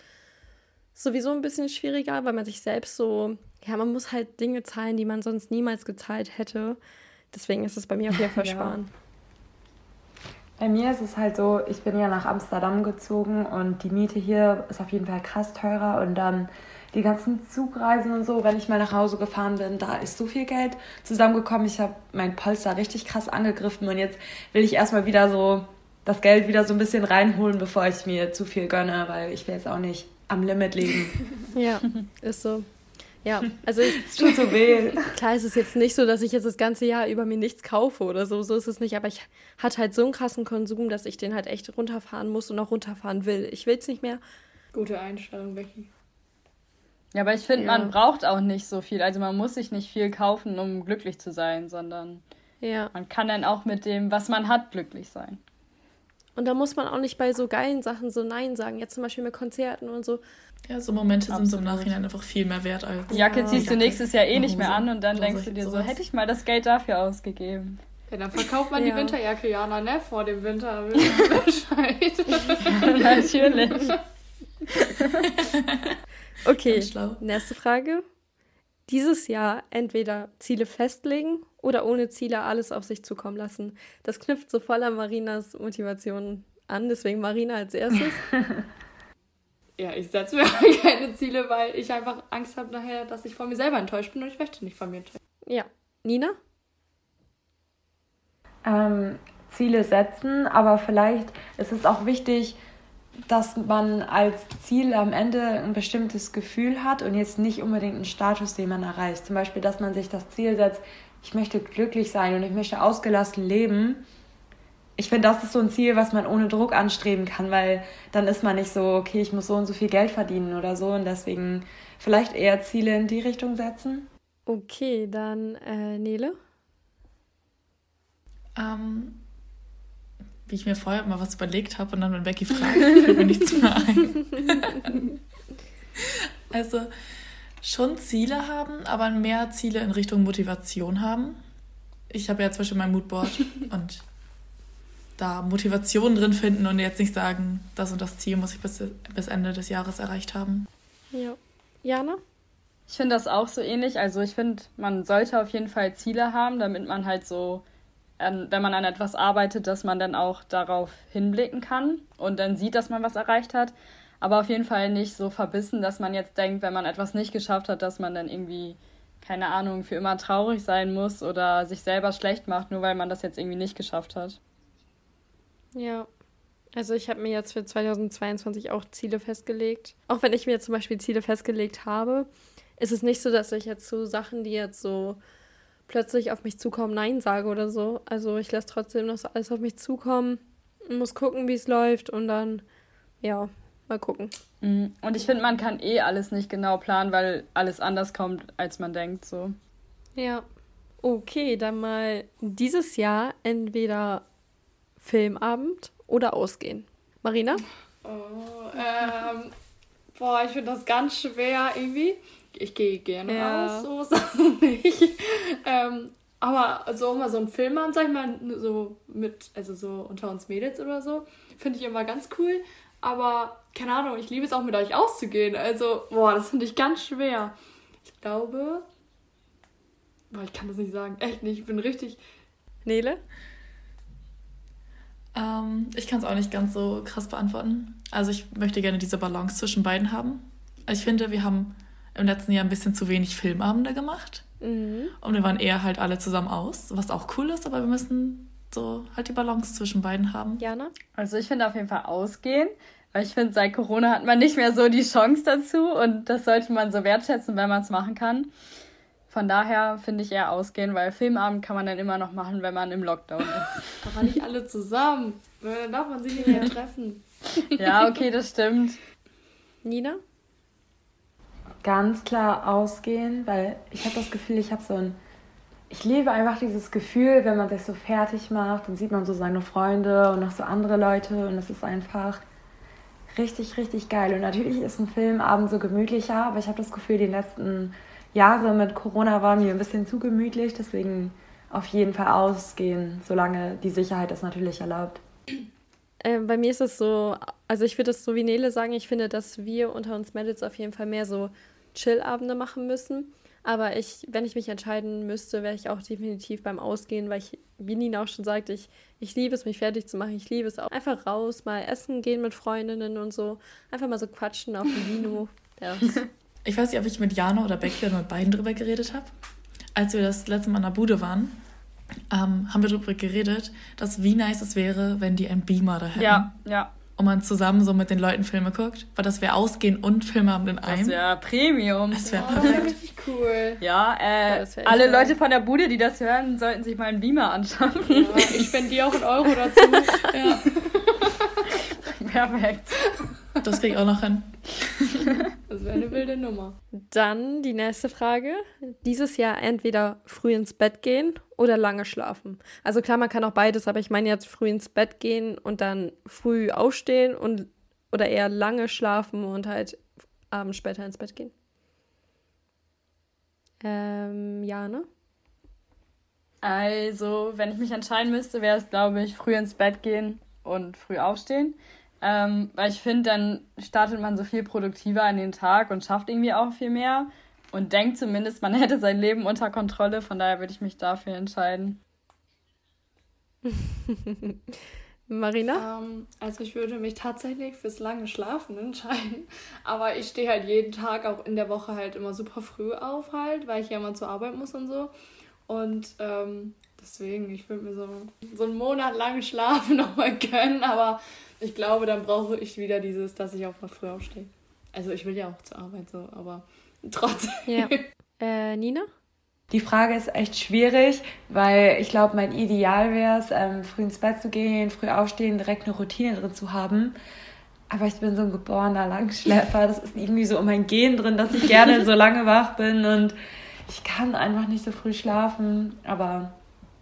sowieso ein bisschen schwieriger, weil man sich selbst so, ja, man muss halt Dinge zahlen, die man sonst niemals gezahlt hätte. Deswegen ist es bei mir auf jeden Fall ja. sparen. Bei mir ist es halt so, ich bin ja nach Amsterdam gezogen und die Miete hier ist auf jeden Fall krass teurer und dann die ganzen Zugreisen und so, wenn ich mal nach Hause gefahren bin, da ist so viel Geld zusammengekommen. Ich habe mein Polster richtig krass angegriffen und jetzt will ich erstmal wieder so das Geld wieder so ein bisschen reinholen, bevor ich mir zu viel gönne, weil ich will jetzt auch nicht am Limit leben. Ja, ist so. Ja, also es tut so weh. Klar ist es jetzt nicht so, dass ich jetzt das ganze Jahr über mir nichts kaufe oder so, so ist es nicht, aber ich hatte halt so einen krassen Konsum, dass ich den halt echt runterfahren muss und auch runterfahren will. Ich will es nicht mehr. Gute Einstellung, Becky. Ja, aber ich finde, ja. man braucht auch nicht so viel. Also man muss sich nicht viel kaufen, um glücklich zu sein, sondern ja. man kann dann auch mit dem, was man hat, glücklich sein. Und da muss man auch nicht bei so geilen Sachen so Nein sagen. Jetzt zum Beispiel mit Konzerten und so. Ja, so Momente Absolut. sind so im Nachhinein einfach viel mehr wert als. Die Jacke ziehst du nächstes Jahr eh nicht mehr an und dann denkst du dir so, hätte ich mal das Geld dafür ausgegeben. Ja, dann verkauft man ja. die Winterjacke, Jana, ne? Vor dem Winter. Natürlich. okay, nächste Frage. Dieses Jahr entweder Ziele festlegen oder ohne Ziele alles auf sich zukommen lassen. Das knüpft so voll an Marinas Motivation an, deswegen Marina als erstes. ja, ich setze mir keine Ziele, weil ich einfach Angst habe nachher, dass ich von mir selber enttäuscht bin und ich möchte nicht von mir enttäuscht. Ja. Nina? Ähm, Ziele setzen, aber vielleicht ist es auch wichtig, dass man als Ziel am Ende ein bestimmtes Gefühl hat und jetzt nicht unbedingt einen Status, den man erreicht. Zum Beispiel, dass man sich das Ziel setzt, ich möchte glücklich sein und ich möchte ausgelassen leben. Ich finde, das ist so ein Ziel, was man ohne Druck anstreben kann, weil dann ist man nicht so, okay, ich muss so und so viel Geld verdienen oder so und deswegen vielleicht eher Ziele in die Richtung setzen. Okay, dann äh, Nele. Ähm, wie ich mir vorher mal was überlegt habe und dann, wenn Becky fragt, fällt mir nichts mehr ein. also schon Ziele haben, aber mehr Ziele in Richtung Motivation haben. Ich habe ja zum Beispiel mein Moodboard und da Motivation drin finden und jetzt nicht sagen, das und das Ziel muss ich bis, bis Ende des Jahres erreicht haben. Ja. Jana? Ich finde das auch so ähnlich. Also ich finde, man sollte auf jeden Fall Ziele haben, damit man halt so wenn man an etwas arbeitet, dass man dann auch darauf hinblicken kann und dann sieht, dass man was erreicht hat. Aber auf jeden Fall nicht so verbissen, dass man jetzt denkt, wenn man etwas nicht geschafft hat, dass man dann irgendwie, keine Ahnung, für immer traurig sein muss oder sich selber schlecht macht, nur weil man das jetzt irgendwie nicht geschafft hat. Ja. Also ich habe mir jetzt für 2022 auch Ziele festgelegt. Auch wenn ich mir zum Beispiel Ziele festgelegt habe, ist es nicht so, dass ich jetzt so Sachen, die jetzt so plötzlich auf mich zukommen, Nein sage oder so. Also ich lasse trotzdem noch so alles auf mich zukommen, muss gucken, wie es läuft und dann, ja, mal gucken. Mhm. Und ich finde, man kann eh alles nicht genau planen, weil alles anders kommt, als man denkt, so. Ja. Okay, dann mal dieses Jahr entweder Filmabend oder ausgehen. Marina? Oh, ähm, boah, ich finde das ganz schwer irgendwie ich gehe gerne ja. aus, so ist das nicht. ähm, aber so immer so ein Film an, sag ich mal, so mit, also so unter uns Mädels oder so, finde ich immer ganz cool. Aber keine Ahnung, ich liebe es auch mit euch auszugehen. Also, boah, das finde ich ganz schwer. Ich glaube, Boah, ich kann das nicht sagen. Echt nicht. Ich bin richtig. Nele? Ähm, ich kann es auch nicht ganz so krass beantworten. Also ich möchte gerne diese Balance zwischen beiden haben. Also ich finde, wir haben im letzten Jahr ein bisschen zu wenig Filmabende gemacht. Mhm. Und wir waren eher halt alle zusammen aus, was auch cool ist, aber wir müssen so halt die Balance zwischen beiden haben. Jana? Also ich finde auf jeden Fall ausgehen, weil ich finde, seit Corona hat man nicht mehr so die Chance dazu und das sollte man so wertschätzen, wenn man es machen kann. Von daher finde ich eher ausgehen, weil Filmabend kann man dann immer noch machen, wenn man im Lockdown ist. Aber nicht alle zusammen. Dann darf man sich nicht mehr treffen. ja, okay, das stimmt. Nina? Ganz klar ausgehen, weil ich habe das Gefühl, ich habe so ein. Ich liebe einfach dieses Gefühl, wenn man sich so fertig macht, dann sieht man so seine Freunde und noch so andere Leute und es ist einfach richtig, richtig geil. Und natürlich ist ein Filmabend so gemütlicher, aber ich habe das Gefühl, die letzten Jahre mit Corona waren mir ein bisschen zu gemütlich, deswegen auf jeden Fall ausgehen, solange die Sicherheit es natürlich erlaubt. Äh, bei mir ist es so, also ich würde es so wie Nele sagen, ich finde, dass wir unter uns Mädels auf jeden Fall mehr so Chill-Abende machen müssen. Aber ich, wenn ich mich entscheiden müsste, wäre ich auch definitiv beim Ausgehen, weil ich, wie Nina auch schon sagte, ich, ich liebe es, mich fertig zu machen. Ich liebe es auch. Einfach raus, mal essen gehen mit Freundinnen und so. Einfach mal so quatschen auf dem Vino. Ja. Ich weiß nicht, ob ich mit Jana oder Becky oder mit beiden drüber geredet habe. Als wir das letzte Mal in der Bude waren, ähm, haben wir darüber geredet, dass wie nice es wäre, wenn die einen Beamer da hätten. Ja, ja. Und man zusammen so mit den Leuten Filme guckt. Weil das wäre Ausgehen und Filme haben in einem. Das wäre Premium. Das wäre oh, perfekt. richtig cool. Ja, äh, ja, alle Leute von der Bude, die das hören, sollten sich mal einen Beamer anschauen. Ja, ich spendiere auch einen Euro dazu. ja. Perfekt. Das kriege ich auch noch hin. Das wäre eine wilde Nummer. Dann die nächste Frage. Dieses Jahr entweder früh ins Bett gehen oder lange schlafen. Also klar, man kann auch beides, aber ich meine jetzt früh ins Bett gehen und dann früh aufstehen und oder eher lange schlafen und halt abends später ins Bett gehen. Ähm, ja, ne? Also, wenn ich mich entscheiden müsste, wäre es, glaube ich, früh ins Bett gehen und früh aufstehen. Ähm, weil ich finde, dann startet man so viel produktiver in den Tag und schafft irgendwie auch viel mehr und denkt zumindest, man hätte sein Leben unter Kontrolle. Von daher würde ich mich dafür entscheiden. Marina? Ähm, also ich würde mich tatsächlich fürs lange Schlafen entscheiden. Aber ich stehe halt jeden Tag auch in der Woche halt immer super früh auf halt, weil ich ja immer zur Arbeit muss und so. Und ähm, deswegen, ich würde mir so, so einen Monat lang Schlafen nochmal gönnen, aber ich glaube, dann brauche ich wieder dieses, dass ich auch mal früh aufstehe. Also ich will ja auch zur Arbeit so, aber trotzdem. Ja. Äh, Nina? Die Frage ist echt schwierig, weil ich glaube, mein Ideal wäre es, ähm, früh ins Bett zu gehen, früh aufstehen, direkt eine Routine drin zu haben. Aber ich bin so ein geborener Langschläfer. Das ist irgendwie so in mein Gen drin, dass ich gerne so lange wach bin und ich kann einfach nicht so früh schlafen. Aber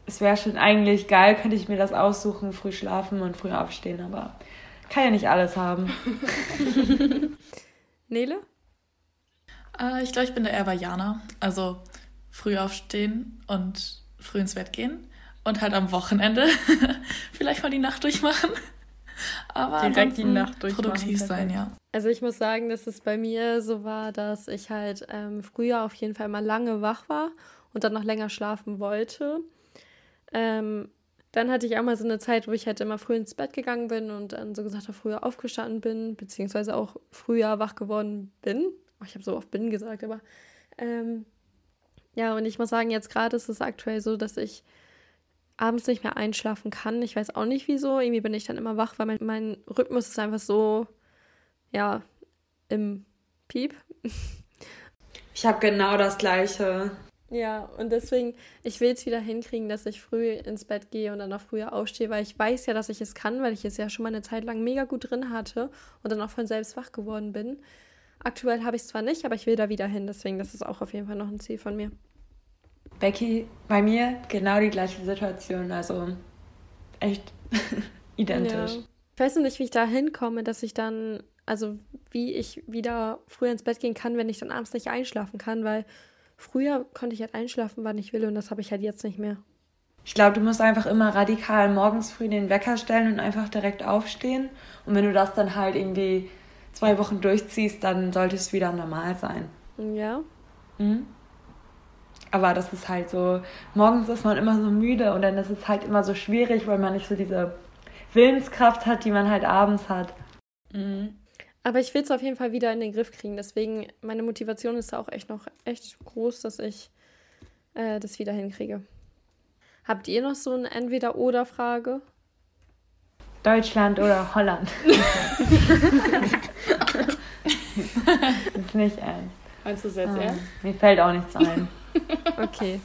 es wäre schon eigentlich geil, könnte ich mir das aussuchen, früh schlafen und früh aufstehen. Aber kann ja nicht alles haben. Nele? Äh, ich glaube, ich bin da eher bei Jana. Also früh aufstehen und früh ins Bett gehen. Und halt am Wochenende vielleicht mal die Nacht durchmachen. Aber direkt die Nacht produktiv sein, ja. Also ich muss sagen, dass es bei mir so war, dass ich halt ähm, früher auf jeden Fall mal lange wach war und dann noch länger schlafen wollte. Ähm, dann hatte ich auch mal so eine Zeit, wo ich halt immer früh ins Bett gegangen bin und dann so gesagt habe, früher aufgestanden bin, beziehungsweise auch früher wach geworden bin. Oh, ich habe so oft bin gesagt, aber ähm, ja, und ich muss sagen, jetzt gerade ist es aktuell so, dass ich abends nicht mehr einschlafen kann. Ich weiß auch nicht wieso. Irgendwie bin ich dann immer wach, weil mein, mein Rhythmus ist einfach so, ja, im Piep. Ich habe genau das gleiche. Ja, und deswegen, ich will es wieder hinkriegen, dass ich früh ins Bett gehe und dann auch früher aufstehe, weil ich weiß ja, dass ich es kann, weil ich es ja schon mal eine Zeit lang mega gut drin hatte und dann auch von selbst wach geworden bin. Aktuell habe ich es zwar nicht, aber ich will da wieder hin, deswegen das ist auch auf jeden Fall noch ein Ziel von mir. Becky, bei mir genau die gleiche Situation, also echt identisch. Ja. Ich weiß noch nicht, wie ich da hinkomme, dass ich dann, also wie ich wieder früher ins Bett gehen kann, wenn ich dann abends nicht einschlafen kann, weil früher konnte ich halt einschlafen, wann ich will und das habe ich halt jetzt nicht mehr. Ich glaube, du musst einfach immer radikal morgens früh den Wecker stellen und einfach direkt aufstehen. Und wenn du das dann halt irgendwie zwei Wochen durchziehst, dann sollte es wieder normal sein. Ja. Mhm. Aber das ist halt so, morgens ist man immer so müde und dann ist es halt immer so schwierig, weil man nicht so diese Willenskraft hat, die man halt abends hat. Mhm. Aber ich will es auf jeden Fall wieder in den Griff kriegen. Deswegen, meine Motivation ist da auch echt noch echt groß, dass ich äh, das wieder hinkriege. Habt ihr noch so eine Entweder-Oder-Frage? Deutschland oder Holland? das ist nicht ernst. Meinst du es jetzt ah, ernst? Mir fällt auch nichts ein. okay.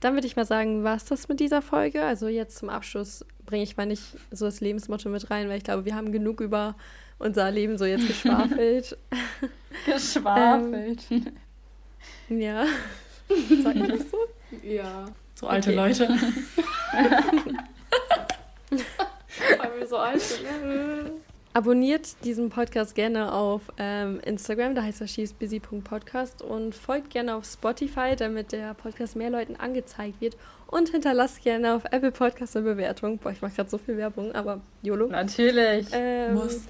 Dann würde ich mal sagen, war es das mit dieser Folge. Also jetzt zum Abschluss bringe ich mal nicht so das Lebensmotto mit rein, weil ich glaube, wir haben genug über unser Leben so jetzt geschwafelt. geschwafelt. ähm, ja. Sag ich das so? Ja. So alte okay. Leute. Weil wir so alt sind, ne? Abonniert diesen Podcast gerne auf ähm, Instagram, da heißt er she'sbusy.podcast und folgt gerne auf Spotify, damit der Podcast mehr Leuten angezeigt wird und hinterlasst gerne auf Apple Podcast eine Bewertung. Boah, ich mache gerade so viel Werbung, aber YOLO. Natürlich. Ähm, Muss.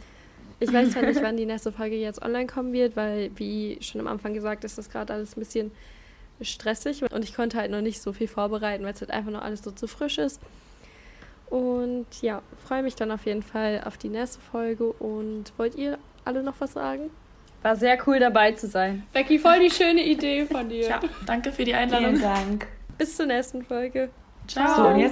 Ich weiß zwar nicht, wann die nächste Folge jetzt online kommen wird, weil, wie schon am Anfang gesagt, ist das gerade alles ein bisschen stressig und ich konnte halt noch nicht so viel vorbereiten, weil es halt einfach noch alles so zu frisch ist. Und ja, freue mich dann auf jeden Fall auf die nächste Folge. Und wollt ihr alle noch was sagen? War sehr cool dabei zu sein. Becky, voll die schöne Idee von dir. Ja, danke für die Einladung. Vielen Dank. Bis zur nächsten Folge. Ciao. So,